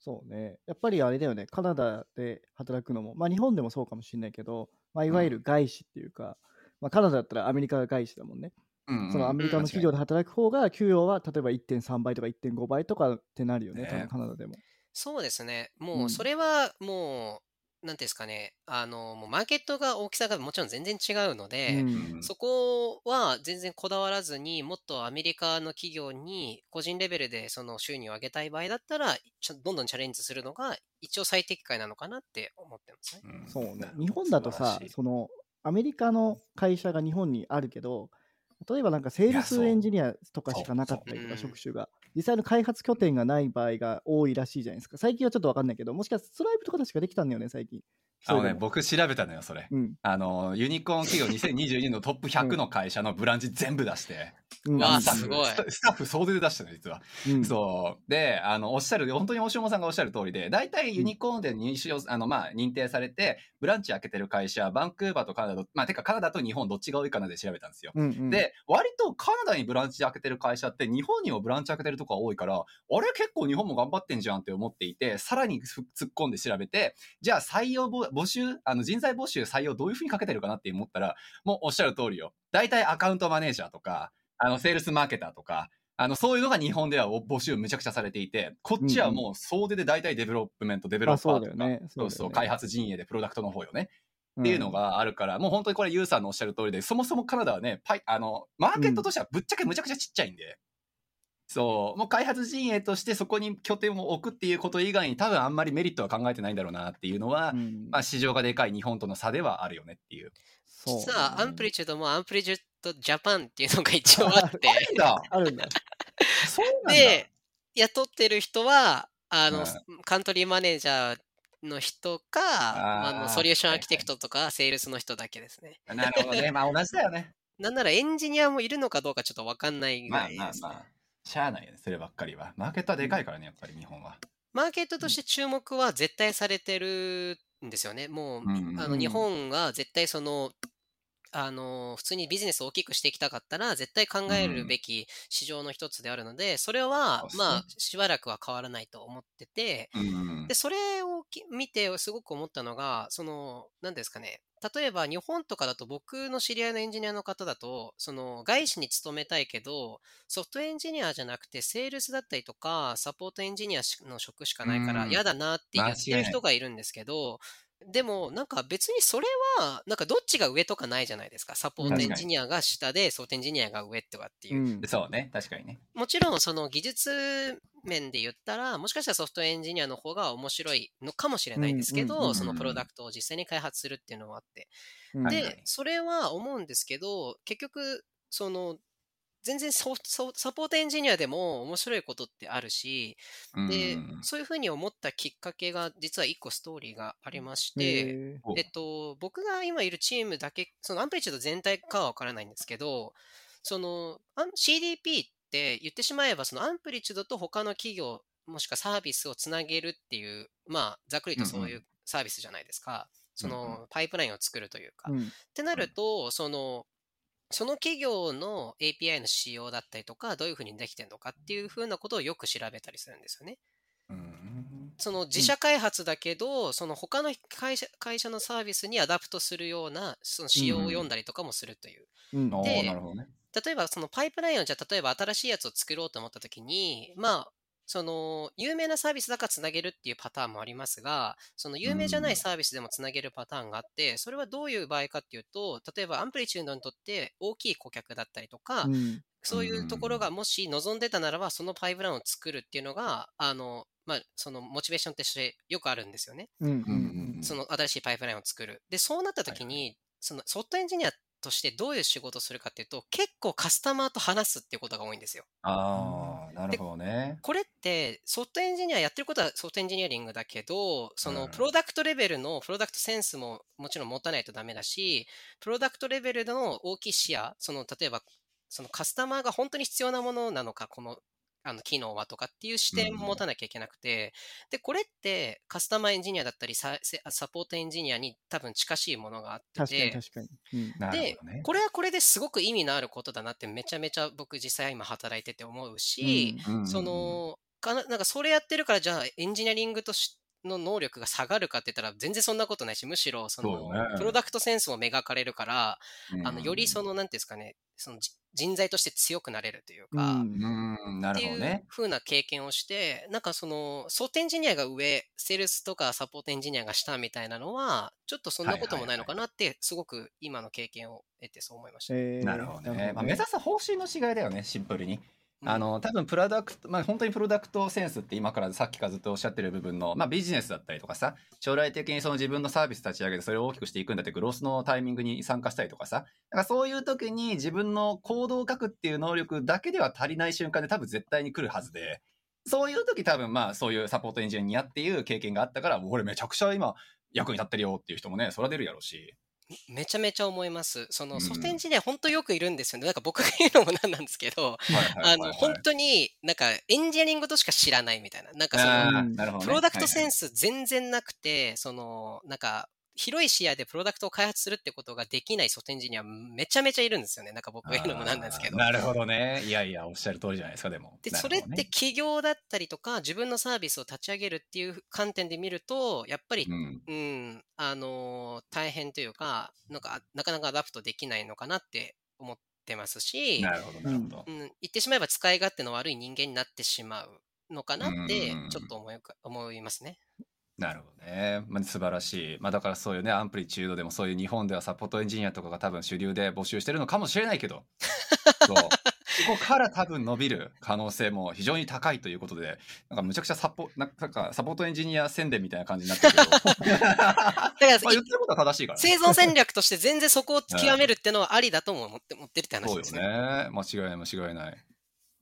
そうね。やっぱりあれだよね、カナダで働くのも、まあ日本でもそうかもしれないけど、まあいわゆる外資っていうか、まあカナダだったらアメリカが外資だもんね。うんうん。そのアメリカの企業で働く方が給与は例えば1.3倍とか1.5倍とかってなるよね、ね。多分カナダでも。そうですね。うもうん。それはもう、なんていうんですかね、あの、もうマーケットが大きさがもちろん全然違うので、うん。そこは全然こだわらずにもっとアメリカの企業に個人レベルでその収入を上げたい場合だったら、どんどんチャレンジするのが一応最適解なのかなって思ってますね。うんそうね日本だとさそのアメリカの会社が日本にあるけど、例えばなんかセールスエンジニアとかしかなかったりとか、職種が。実際の開発拠点がない場合が多いらしいじゃないですか。最近はちょっとわかんないけど、もしかしたらストライプとか確かできたんだよね、最近。あのね、僕調べたのよ、それ。うん。あの、ユニコーン企業2022年のトップ100の会社のブランチ全部出して、うんわあスタッフすごいスタッフ総出で出したの、実は。うんそう。で、あの、おっしゃる、本当に大島さんがおっしゃる通りで、大体ユニコーンで認証、あの、まあ、認定されて、ブランチ開けてる会社、バンクーバーとカナダと、まあ、てかカナダと日本どっちが多いかなで調べたんですよ。うんうん、で、割とカナダにブランチ開けてる会社って日本にもブランチ開けてるとこが多いから、あれ結構日本も頑張ってんじゃんって思っていて、さらにふ突っ込んで調べて、じゃあ採用ぼ募集、あの人材募集採用どういうふうにかけてるかなって思ったら、もうおっしゃる通りよ。大体アカウントマネージャーとか、あのセールスマーケターとか、あの、そういうのが日本では募集むちゃくちゃされていて、こっちはもう総出で大体デベロップメント、デベロッパーとか、ね。そうそう、開発陣営でプロダクトの方よね。っっていうの、があるから、もう本当にこれユウさんのおっしゃる通りで、そもそもカナダはね、パイ、あの、マーケットとしてはぶっちゃけむちゃくちゃちっちゃいんで、そう、もう開発陣営としてそこに拠点を置くっていうこと以外に多分あんまりメリットは考えてないんだろうなっていうのは、うんまあ市場がでかい日本との差ではあるよねっていう。そう実はアンプリチュードもアンプリチュードジャパンっていうのが一応あって、だ [LAUGHS] あるんだ。そうなんだ。で、雇ってる人は、あの、うカントリーマネージャーの人か、あのソリューションアーキテクトとか、セールスの人だけですね。なるほどね。まあ同じだよね。なんならエンジニアもいるのかどうかちょっとわかんないぐまあらいです、ねまあまあ。しゃあないよね、そればっかりは。マーケットはでかいからね、やっぱり日本は。マーケットとして注目は絶対されてるんですよね。もう、うんあの日本が絶対その、あの普通にビジネスを大きくしていきたかったら絶対考えるべき市場の一つであるので、それはまあしばらくは変わらないと思ってて、うんで、それをき見てすごく思ったのが、その、何ですかね。例えば日本とかだと僕の知り合いのエンジニアの方だと、その外資に勤めたいけど、ソフトエンジニアじゃなくてセールスだったりとか、サポートエンジニアの職しかないからうん。嫌だなって言ってる人がいるんですけど、でもなんか別にそれは、なんかどっちが上とかないじゃないですか。サポートエンジニアが下で、ソフトエンジニアが上とかっていうう。んそうね、確かにね。もちろんその技術面で言ったら、もしかしたらソフトエンジニアの方が面白いのかもしれないですけど、そのプロダクトを実際に開発するっていうのもあって。で、それは思うんですけど、結局、その、全然サポートエンジニアでも面白いことってあるし、でうん、そういうふうに思ったきっかけが、実は一個ストーリーがありまして、え。っと、僕が今いるチームだけ、そのアンプリチュード全体かはわからないんですけど、その CDP って言ってしまえば、そのアンプリチュードと他の企業、もしくはサービスをつなげるっていう、まあ、ざっくりとそういうサービスじゃないですか。そのパイプラインを作るというか。ってなると、その、その企業の API の仕様だったりとか、どういうふうにできてるのかっていうふうなことをよく調べたりするんですよね。うんその自社開発だけど、その他の会社会社のサービスに adapt するようなその仕様を読んだりとかもするという。で。例えばそのパイプラインをじゃあ例えば新しいやつを作ろうと思った時に、まあ、その有名なサービスだからつなげるっていうパターンもありますが、その有名じゃないサービスでもつなげるパターンがあって、それはどういう場合かっていうと、例えばアンプリチュードにとって大きい顧客だったりとか、うん。そういうところがもし望んでたならば、そのパイプラインを作るっていうのが、あの、まあ、そのモチベーションとしてよくあるんですよね。うんうんうんその新しいパイプラインを作る。で、そうなった時に、そのソフトエンジニアとしてどういう仕事をするかっていうと、結構カスタマーと話すっていうことが多いんですよ。ああ、なるほどね。これってソフトエンジニアやってることはソフトエンジニアリングだけど、そうんのプロダクトレベルのプロダクトセンスももちろん持たないとダメだし、プロダクトレベルの大きい視野、その例えばそのカスタマーが本当に必要なものなのか、このあの機能はとかっていう視点も持たなきゃいけなくて、で、これってカスタマーエンジニアだったりサセサポートエンジニアに多分近しいものがあって確かにて、確かに。でね。これはこれですごく意味のあることだなってめちゃめちゃ僕実際今働いてて思うし、うんうんうん。そ、のかななんかそれやってるからじゃあエンジニアリングとしの能力が下がるかって言ったら全然そんなことないしむしろそのプロダクトセンスも磨かれるから、うんあのよりそ、のなんていうんですかねそのじ人材として強くなれるというか、うんうん、なっていうるほどね。風な経験をして、なんかその、ソフトエンジニアが上、セールスとかサポートエンジニアが下みたいなのは、ちょっとそんなこともないのかなって、すごく今の経験を得てそう思いました。えーなるほどね。まあ、目指す方針の違いだよね、シンプルに。あの多分プロダクト、まあ、本当にプロダクトセンスって今からさっきからずっとおっしゃってる部分の、まあ、ビジネスだったりとかさ将来的にその自分のサービス立ち上げてそれを大きくしていくんだってグロスのタイミングに参加したりとかさだからそういう時に自分の行動を書くっていう能力だけでは足りない瞬間で多分絶対に来るはずでそういう時多分まあそういうサポートエンジニアっていう経験があったから俺めちゃくちゃ今役に立ってるよっていう人もねそれは出るやろうし。めちゃめちゃ思います。そのうんソフトエンジニア本当よくいるんですよね。なんか僕が言うのもなんなんですけど、あの、本当になんかエンジニアリングとしか知らないみたいな。なんかその、ねプロダクトセはいンス全然なくて、その、なんか、広い視野でプロダクトを開発するってことができないソフトエンジニアめちゃめちゃいるんですよね。なんか僕が言うのもなんなんですけど。なるほどね。いやいや、おっしゃる通りじゃないですか、でも。で、ねそれって企業だったりとか、自分のサービスを立ち上げるっていう観点で見ると、やっぱり、うん。うん、あのー大変というか、なんか、なかなか adapt できないのかなって思ってますし、なるほど、なるほどう。ん、言ってしまえば使い勝手の悪い人間になってしまうのかなってうん、ちょっと思いか思いますね。なるほどね。まあ、素晴らしい。まあ、だからそういうね、アンプリチュードでもそういう日本ではサポートエンジニアとかが多分主流で募集してるのかもしれないけど。[LAUGHS] そう。そこから多分伸びる可能性も非常に高いということで、なんかむちゃくちゃサポなんかサポートエンジニア宣伝みたいな感じになってるけど、だから、まあ言ってることは正しいからね。生存戦略として全然そこを極めるってのはありだとも思って持ってるって話そうよですね。ね。間違いない間違いない。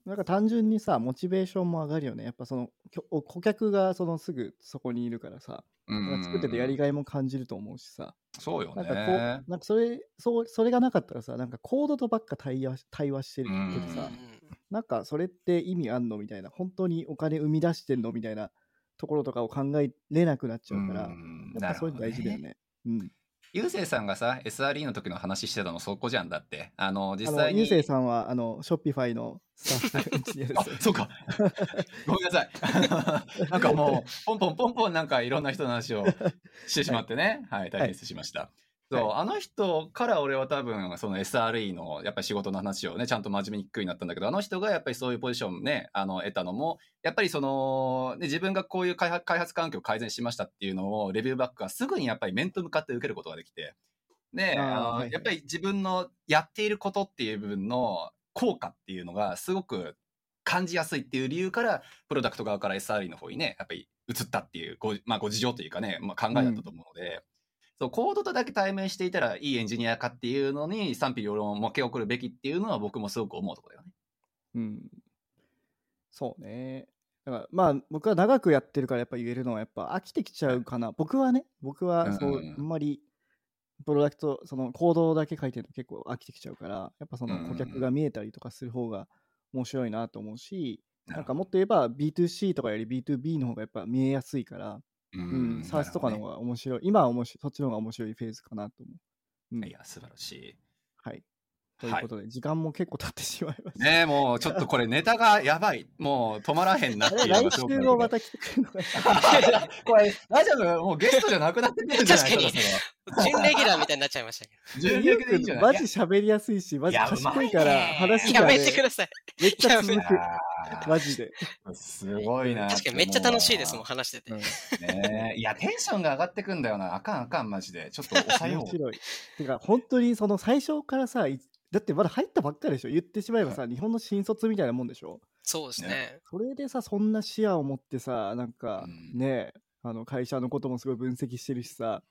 なんか単純にさ、モチベーションも上がるよね。やっぱその、きょ顧客がそのすぐそこにいるからさ、うんなんか作っててやりがいも感じると思うしさ。そうよなんかこう、ね。なんかそれ、そう、それがなかったらさ、なんかコードとばっか対話し対話してるうんけどさ、うんなんかそれって意味あんのみたいな、本当にお金生み出してんのみたいなところとかを考えれなくなっちゃうから、んやっぱそういうの大事だよ。ね。うん。ゆうせいさんがさ、SRE の時の話してたのそこじゃんだって。あの、実際に。ゆうせいさんは、あの、ショッピファイのスタッフエンジニアですよあ、そうか。[LAUGHS] ごめんなさい。[LAUGHS] なんかもう、ポンポンポンポンなんかいろんな人の話をしてしまってね。はい、大変失礼しました。そう、はあの人から俺は多分、その SRE のやっぱり仕事の話をね、ちゃんと真面目に聞くようになったんだけど、あの人がやっぱりそういうポジションね、あの、得たのも、やっぱりその、ね、自分がこういう開発開発環境を改善しましたっていうのを、レビューバックがすぐにやっぱり面と向かって受けることができて、で、あの、やっぱり自分のやっていることっていう部分の効果っていうのがすごく感じやすいっていう理由から、プロダクト側から SRE の方にね、やっぱり移ったっていうご,、まあ、ご事情というかね、まあ、考えだったと思うので、そうコードとだけ対面していたらいいエンジニアかっていうのに賛否両論を模型を送るべきっていうのは僕もすごく思うところだよね。うん。そうね。だからまあ僕は長くやってるからやっぱ言えるのはやっぱ飽きてきちゃうかな。僕はね、僕はそう、あんまりプロダクト、そのコードだけ書いてると結構飽きてきちゃうから、やっぱその顧客が見えたりとかする方が面白いなと思うし、ななんかもっと言えば B2C とかより B2B の方がやっぱ見えやすいから、ううんん、サースとかの方が面白い。今は面白い、そっちの方が面白いフェーズかなと思う。うんいや、素晴らしい。ということで、時間も結構経ってしまいました。ねえ、もうちょっとこれネタがやばい。もう止まらへんなっていう [LAUGHS] 来週もまた来てくるのかなこれ、大丈夫もうゲストじゃなくなってくるんじゃない確かに準レギュラーみたいになっちゃいましたけそろ準ゆうく略でいいんじゃないマジ喋りやすいし、マジ賢いから。話が、やめね、てください。めっちゃ続やく。あマジで。ーすごいな。確かにめっちゃ楽しいですもん、ん。話してて。ねえいや、テンションが上がってくんだよな。あかんあかん、マジで。ちょっと抑えよう。面白い。てか、本当にその最初からさ、いだってまだ入ったばっかりでしょ？言ってしまえばさ、日本の新卒みたいなもんでしょ？そうですねね。それでさ、そんな視野を持ってさ、なんかうんね、あの会社のこともすごい分析してるしさ、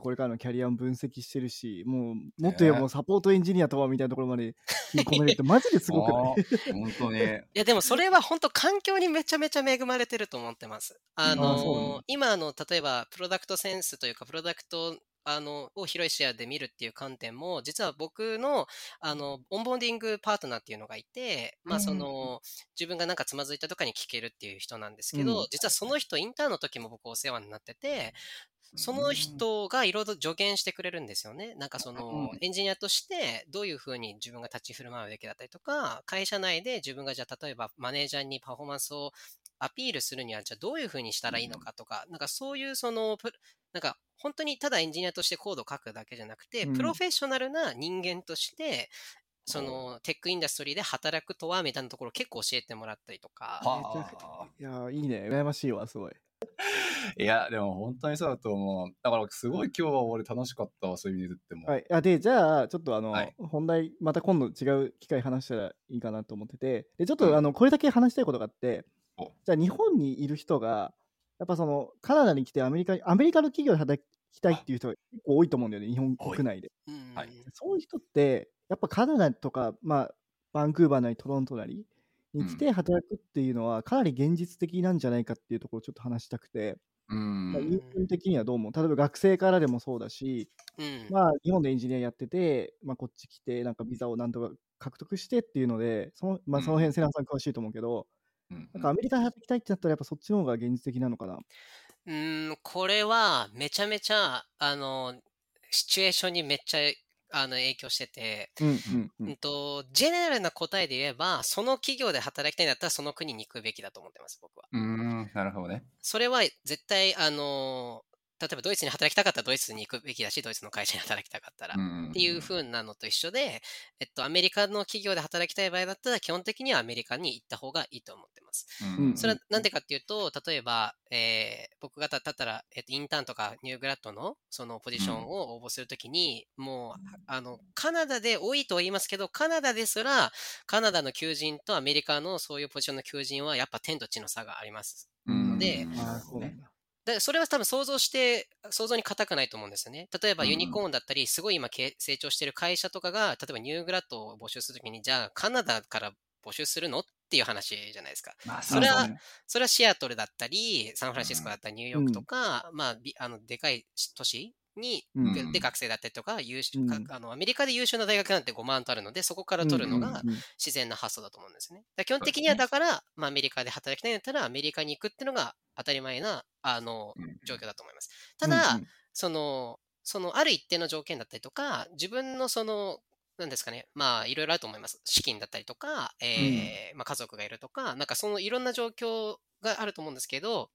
これからのキャリアも分析してるし、もう、もっと言えばもうサポートエンジニアとはみたいなところまで切り込めるって、マジですごくない？本当に。[LAUGHS] いやでもそれは本当環境にめちゃめちゃ恵まれてると思ってます。あのあそうなの今の例えばプロダクトセンスというかプロダクトあのを広い視野で見るっていう観点も実は僕のあのオンボーディングパートナーっていうのがいて、まあ、その自分がなんかつまずいたとかに聞けるっていう人なんですけど、うん。実はその人インターンの時も僕お世話になっててその人がいろいろ助言してくれるんですよね。なんかそのうん。エンジニアとしてどういうふうに自分が立ち振る舞うべきだったりとか、会社内で自分がじゃあ例えばマネージャーにパフォーマンスをアピールするにはじゃあどういうふうにしたらいいのかとか、なんかそういうそのプなんか本当にただエンジニアとしてコードを書くだけじゃなくて、うん。プロフェッショナルな人間として、そのテックインダストリーで働くとはみたいなところを結構教えてもらったりとか、はあ。いやーいいね、羨ましいわ、すごい。いや、でも本当にそうだと思う。だからすごい今日は俺楽しかったわ、そういう意味で言っても。はい、あで、じゃあ、ちょっとあの、はい。本題、また今度違う機会話したらいいかなと思ってて、でちょっうん。とあのこれだけ話したいことがあってお、じゃあ日本にいる人が、やっぱそのカナダに来てアメリカに、アメリカの企業で働きたいっていう人が結構多いと思うんだよね、日本国内で。うんはい。そういう人って、やっぱカナダとか、まあ、バンクーバーなりトロントなりに来て働くっていうのは、かなり現実的なんじゃないかっていうところをちょっと話したくて、うん。まあ、的にはどう思う？例えば学生からでもそうだし、うん。まあ、日本でエンジニアやってて、まあ、こっち来て、なんかビザをなんとか獲得してっていうので、その,、まあ、うん。その辺、セナさん詳しいと思うけど、うんなんかアメリカで働きたいってなったら、やっぱそっちの方が現実的なのかな。うーん、これはめちゃめちゃ、あの、シチュエーションにめっちゃあの影響してて、うんうんううんんと、ジェネラルな答えで言えば、その企業で働きたいんだったらその国に行くべきだと思ってます、僕は。うん、なるほどね。それは絶対、あの、例えばドイツに働きたかったらドイツに行くべきだし、ドイツの会社に働きたかったら。っていう風なのと一緒で、えっと、アメリカの企業で働きたい場合だったら、基本的にはアメリカに行った方がいいと思ってます。それはなんでかっていうと、例えば、えー、僕がだったら、えっと、インターンとかニューグラッドのそのポジションを応募するときに、うん、もう、あの、カナダで多いとは言いますけど、カナダですら、カナダの求人とアメリカのそういうポジションの求人はやっぱ天と地の差があります。ので、でそれは多分想像して、想像に難くないと思うんですよね。例えばユニコーンだったり、すごい今成長してる会社とかが、例えばニューグラッドを募集するときに、じゃあカナダから募集するのっていう話じゃないですか。まあ、それは、ね、それはシアトルだったり、サンフランシスコだったり、ニューヨークとか、うん、まあ、あの、でかい都市に、うん、で学生だったりとか優秀、うん、あの、アメリカで優秀な大学なんて5万とあるので、そこから取るのが自然な発想だと思うんですね。基本的にはだから、まあ、アメリカで働きたいんだったら、アメリカに行くっていうのが当たり前な、あの、状況だと思います。ただ、その、そのある一定の条件だったりとか、自分のそのなんですかね、まあ、いろいろあると思います。資金だったりとか、えー、うん、まあ、家族がいるとか、なんかそのいろんな状況があると思うんですけど、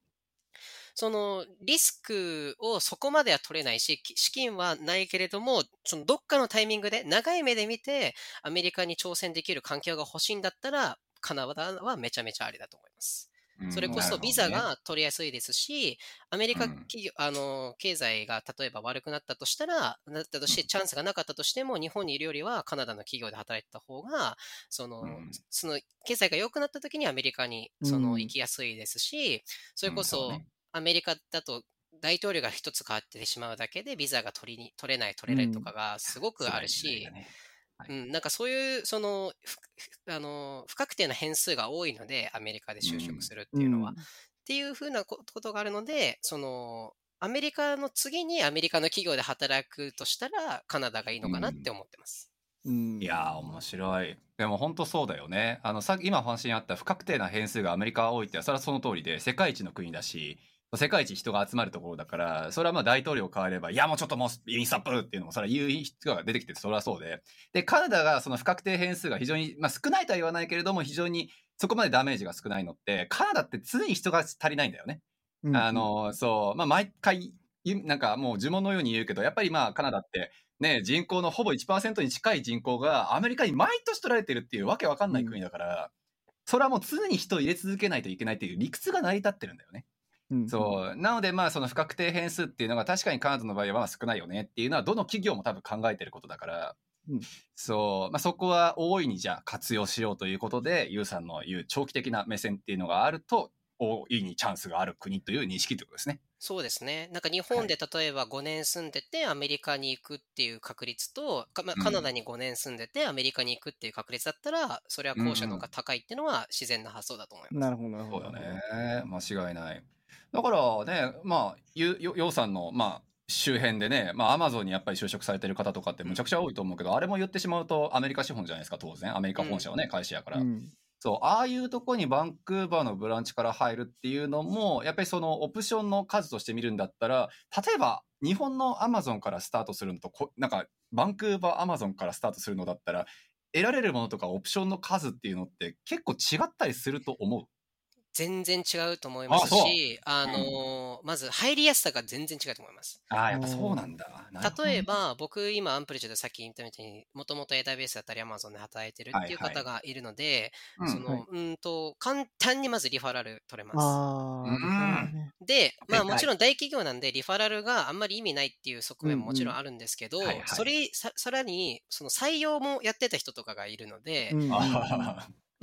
そのリスクをそこまでは取れないし、資金はないけれども、そのどっかのタイミングで長い目で見てアメリカに挑戦できる環境が欲しいんだったら、カナダはめちゃめちゃありだと思います。それこそビザが取りやすいですし、アメリカ企業、あの経済が例えば悪くなったとしたら、なったとして、チャンスがなかったとしても、日本にいるよりはカナダの企業で働いてた方が、その、その経済が良くなった時にアメリカにその行きやすいですし、それこそアメリカだと大統領が一つ変わってしまうだけでビザが取りに取れない取れないとかがすごくあるし、うん、なんかそういう、その、あの、不確定な変数が多いので、アメリカで就職するっていうのは。うん、っていうふうなことがあるので、その、アメリカの次にアメリカの企業で働くとしたら、カナダがいいのかなって思ってます。うん、いやー、面白い。でも本当そうだよね。あの、さ今話にあった不確定な変数がアメリカは多いって、それはその通りで、世界一の国だし、世界一人が集まるところだから、それはまあ大統領変われば、いやもうちょっともうインスタップっていうのもそれは言う人が出てきてそれはそうで。で、カナダがその不確定変数が非常に、まあ少ないとは言わないけれども、非常にそこまでダメージが少ないのって、カナダって常に人が足りないんだよね。うん、あの、そう、まあ毎回、なんかもう呪文のように言うけど、やっぱりまあカナダって、ね、人口のほぼ1%に近い人口がアメリカに毎年取られてるっていうわけわかんない国だから、うん、それはもう常に人を入れ続けないといけないっていう理屈が成り立ってるんだよね。そう。なので、まあ、その不確定変数っていうのが確かにカナダの場合はまあ少ないよねっていうのは、どの企業も多分考えてることだから、うん、そう、まあ、そこは大いにじゃあ活用しようということで、ユウさんの言う長期的な目線っていうのがあると、大いにチャンスがある国という認識ということですね。そうですね。なんか日本で例えば5年住んでてアメリカに行くっていう確率と、まあ、カナダに5年住んでてアメリカに行くっていう確率だったら、それは後者の方が高いっていうのは自然な発想だと思います。なるほど、なるほど。そうだね。間違いない。だからね、まあ、よ、ようさんの、まあ、周辺でね、まあ、アマゾンにやっぱり就職されてる方とかってむちゃくちゃ多いと思うけど、あれも言ってしまうとアメリカ資本じゃないですか、当然。アメリカ本社はね、会社やから。うん、そう、ああいうとこにバンクーバーのブランチから入るっていうのも、やっぱりそのオプションの数として見るんだったら、例えば日本のアマゾンからスタートするのとこ、なんかバンクーバーアマゾンからスタートするのだったら、得られるものとかオプションの数っていうのって結構違ったりすると思う。全然違うと思いますし、あのー、まず入りやすさが全然違うと思います。ああ、やっぱそうなんだ。例えば、僕今アンプリチュードさっき言ったみたいに、もともと AWS だったり Amazon で働いてるっていう方がいるので、その、うんと、簡単にまずリファラル取れます。で、まあもちろん大企業なんでリファラルがあんまり意味ないっていう側面ももちろんあるんですけど、それさ、さらに、その採用もやってた人とかがいるので、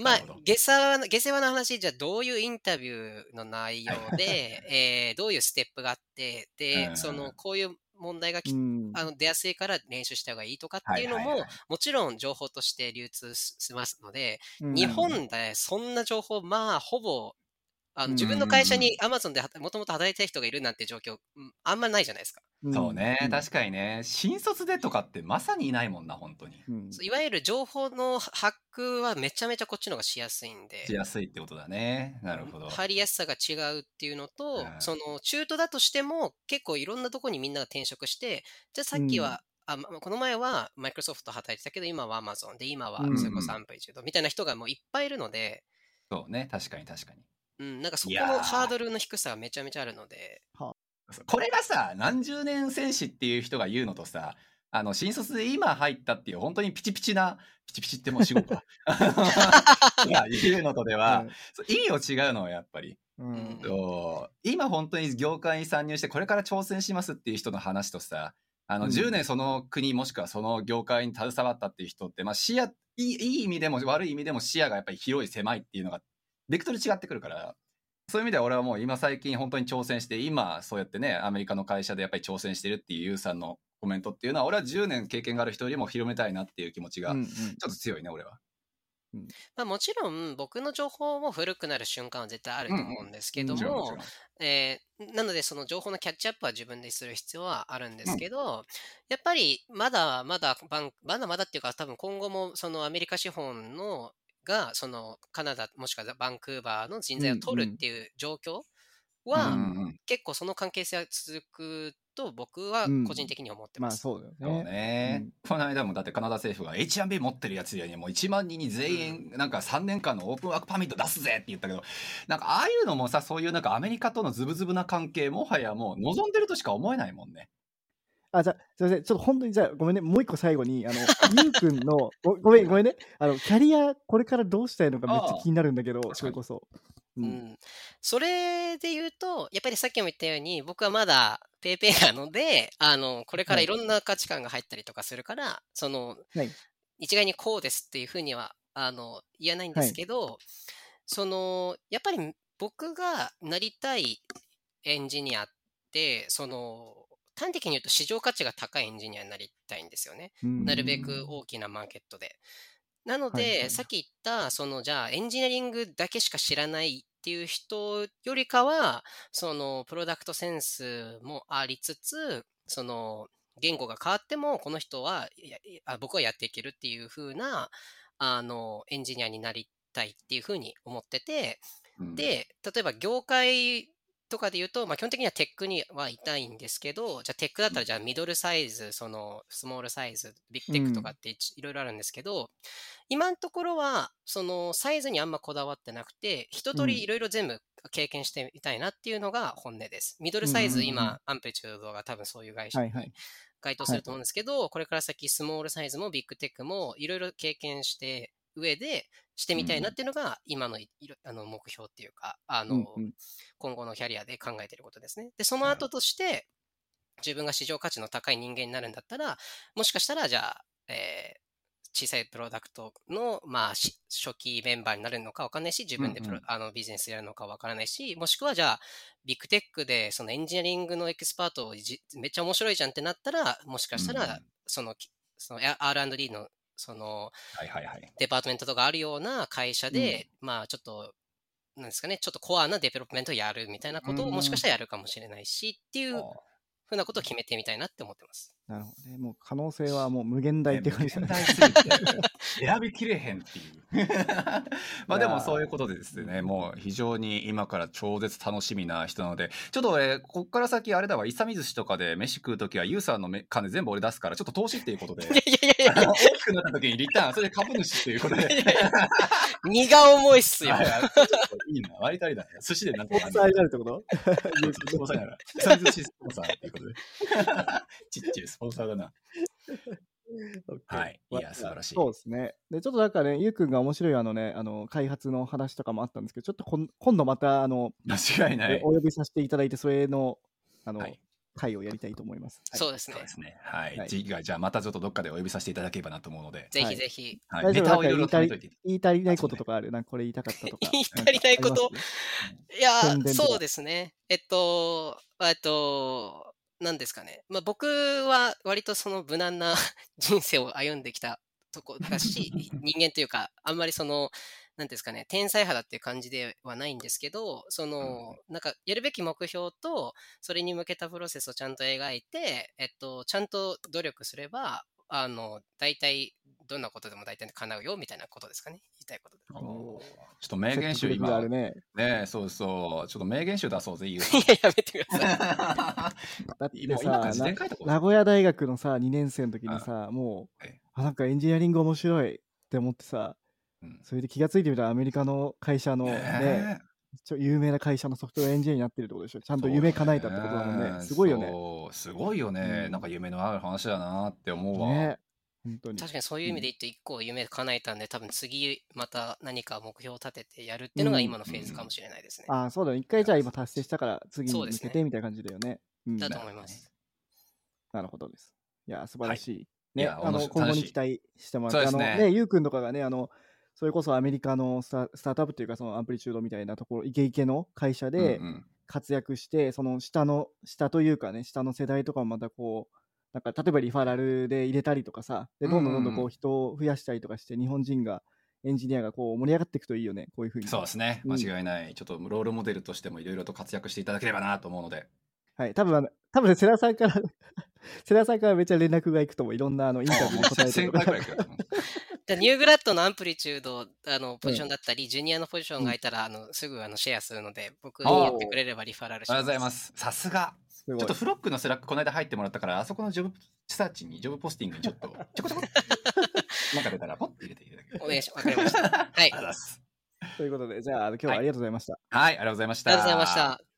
まあ、下世話な、下世話な話、じゃあどういうインタビューの内容で、[LAUGHS] えー、どういうステップがあって、で、その、こういう問題がき、あの出やすいから練習した方がいいとかっていうのも、もちろん情報として流通しますので、日本でそんな情報、まあ、ほぼあの自分の会社にアマゾンでもともと働いてる人がいるなんて状況、あんまないじゃないですか。そうね、確かにね。新卒でとかってまさにいないもんな、本当に。いわゆる情報のハックはめちゃめちゃこっちの方がしやすいんで。しやすいってことだね。なるほど。入りやすさが違うっていうのと、その中途だとしても結構いろんなとこにみんなが転職して、じゃあさっきは、あこの前はマイクロソフト働いてたけど、今はアマゾンで、今はそれこそアンプリチュードみたいな人がもういっぱいいるので。そうね、確かに確かに。うん、なんかそこのハードルの低さがめちゃめちゃあるので。これがさ、何十年戦士っていう人が言うのとさ、あの、新卒で今入ったっていう、本当にピチピチな、ピチピチってもう死後か。いや、言うのとでは、そう意味を違うのはやっぱり。うん今本当に業界に参入してこれから挑戦しますっていう人の話とさあのうん10年その国もしくはその業界に携わったっていう人って、まあ、視野いいいい意味でも悪い意味でも視野がやっぱり広い狭いっていうのがベクトル違ってくるからそういう意味では俺はもう今最近本当に挑戦して今そうやってねアメリカの会社でやっぱり挑戦してるっていうユウさんのコメントっていうのは俺は10年経験がある人よりも広めたいなっていう気持ちがうんちょっと強いね俺は。まあ、もちろん僕の情報も古くなる瞬間は絶対あると思うんですけどもちろんえーなのでその情報のキャッチアップは自分でする必要はあるんですけど、やっぱりまだまだバンまだまだっていうか多分今後もそのアメリカ資本のがそのカナダもしくはバンクーバーの人材を取るっていう状況は、結構その関係性は続くと僕は個人的に思ってます。そうだよね。そうね、うんこの間もだってカナダ政府が H1B 持ってるやつにもう1万人に全員なんか3年間のオープンワークパーミット出すぜって言ったけどなんかああいうのもさそういうなんかアメリカとのズブズブな関係もはやもう望んでるとしか思えないもんね。あ、じゃあ、すいません。ちょっと本当に、じゃあ、ごめんね。もう一個最後に、あの、ゆうくんの、ごごめん、ごめんね。あの、キャリア、これからどうしたいのかめっちゃ気になるんだけど、あそれこそ。う。うんん、それで言うと、やっぱりさっきも言ったように、僕はまだペイペイなので、あの、これからいろんな価値観が入ったりとかするから、その、はい一概にこうですっていうふうには、あの、言えないんですけど、その、やっぱり僕がなりたいエンジニアって、その、端的に言うと市場価値が高いエンジニアになりたいんですよね。うんなるべく大きなマーケットで。なので、はいはいさっき言った、その、じゃあ、エンジニアリングだけしか知らないっていう人よりかは、その、プロダクトセンスもありつつ、その、言語が変わっても、この人は、僕はやっていけるっていう風な、あの、エンジニアになりたいっていう風に思ってて、うん、で、例えば業界とかで言うと、まあ、基本的にはテックにはいたいんですけど、じゃあテックだったらじゃあミドルサイズ、そのスモールサイズ、ビッグテックとかっていいろいろあるんですけど、今のところはそのサイズにあんまこだわってなくて、一通うんりいろいろ全部経験してみたいなっていうのが本音です。ミドルサイズ、うんうんうん。今、アンプリチュードが多分そういう会社に。該当すると思うんですけど、これから先スモールサイズもビッグテックもいろいろ経験して上でしてみたいなっていうのが今のいあの目標っていうか、あの、うんうん。今後のキャリアで考えていることですね。で、その後として、自分が市場価値の高い人間になるんだったら、もしかしたら、じゃあ、えー小さいプロダクトの、まあ、し初期メンバーになるのか分かんないし、自分でプロ、うんうん。あのビジネスやるのか分からないし、もしくはじゃあ、ビッグテックでそのエンジニアリングのエキスパートをじめっちゃ面白いじゃんってなったら、もしかしたら、うん。その、きその R&D のそのはいはいはい。 department とかあるような会社で、まあちょっと、なんですかね、ちょっとコアなデベロップメントをやるみたいなことうんをもしかしたらやるかもしれないしっていうあふうなことを決めてみたいなって思ってます。なるほどね。もう可能性はもう無限大って感じだね。無限大すぎて選びきれへんっていう。[LAUGHS] まあでもそういうことでですね、もう非常に今から超絶楽しみな人なので、ちょっと俺、こっから先あれだわ、イサミ寿司とかで飯食うときはユウさんのめ金全部俺出すから、ちょっと投資っていうことで [LAUGHS] い、やいやいやいや大きくなった時にリターン、それで株主っていうことで。荷が重いっすよはい。はいな、割とありだね。寿司でなんとかスポンサーになるってこと？[LAUGHS] スポンサーやな。イサミ寿司スポンサーっていうことで。ちっちゃいスポンサーだな。はいいや素晴らしいそうですね。で、ちょっとなんかね、ゆうくんが面白いあのね、あの、開発の話とかもあったんですけど、ちょっとこん今度また、あの、間違いない。お呼びさせていただいて、それの、あの、はい会をやりたいと思います。はいそうですねそう。ですね。はい。はい次回、じゃあまたちょっとどっかでお呼びさせていただければなと思うので、ぜはいひぜひ。はい。ネタをいろいろ。言い足りないこととかある？なんかこれ言いたかったとか。[LAUGHS] 言い足りないこといやそうですね。えっと、えっと、なんですかね。まあ、僕は割とその無難な [LAUGHS] 人生を歩んできたとこだし、人間というか、あんまりその、なんですかね、天才派だっていう感じではないんですけど、その、なんか、やるべき目標と、それに向けたプロセスをちゃんと描いて、えっと、ちゃんと努力すれば、あの、大体、どんなことでも大体叶うよ、みたいなことですかね。言いたいことで。ちょっと名言集今。るね。ねそうそう。ちょっと名言集出そうぜ言ういや、やめてください。[LAUGHS] だってさ、名古屋大学のさ、2年生の時にさ、もうはい、あ、なんかエンジニアリング面白いって思ってさ、うん。それで気がついてみたらアメリカの会社のね、ねちょ有名な会社のソフトウェアエンジニアになってるってことでしょ。ちゃんと夢叶えたってことだもんね。すごいよね。すごいよね。うんなんか夢のある話だなって思うわ。ね。本当に。確かにそういう意味で言って一個夢叶えたんで、多分次また何か目標を立ててやるっていうのが今のフェーズかもしれないですね。ああ、そうだね。一回じゃあ今達成したから次に向けてみたいな感じだよね。うんだと思います。なるほどです。いや、素晴らしい。いね、やあの今後に期待してもらって、あのそうですねね、ゆうくんとかがね、あの、それこそアメリカのスタスタートアップというか、そのアンプリチュードみたいなところ、イケイケの会社でうんうん活躍して、その下の、下というかね、下の世代とかもまたこう、なんか例えばリファラルで入れたりとかさ、でどんどんどんどんこうんうんうう人を増やしたりとかして、日本人が、エンジニアがこう盛り上がっていくといいよね、こういうふうに。そうですね。うん間違いない。ちょっとロールモデルとしてもいろいろと活躍していただければなと思うので。はい、多分多分ね、世良さんから、[LAUGHS] 世良さんからめっちゃ連絡がいくと思う。いろんなあのインタビューに答えて1000る [LAUGHS] 回くらると思うでニューグラッドのアンプリチュードあのポジションだったり、ジュニアのポジションがいたら、あのすぐあのシェアするので、僕にやってくれればリファラルしありがとうます。ございます。さすが。ちょっとフロッグのスラックこの間入ってもらったから、あそこのジョブサーチに、ジョブポスティングにちょっと、ちょこちょこ、なんか出たらポッて入れていただける。お願いします。わかりました。はい。ありがとうございます。ということで、じゃあ、今日はありがとうございました。はい、ありがとうございました。ありがとうございました。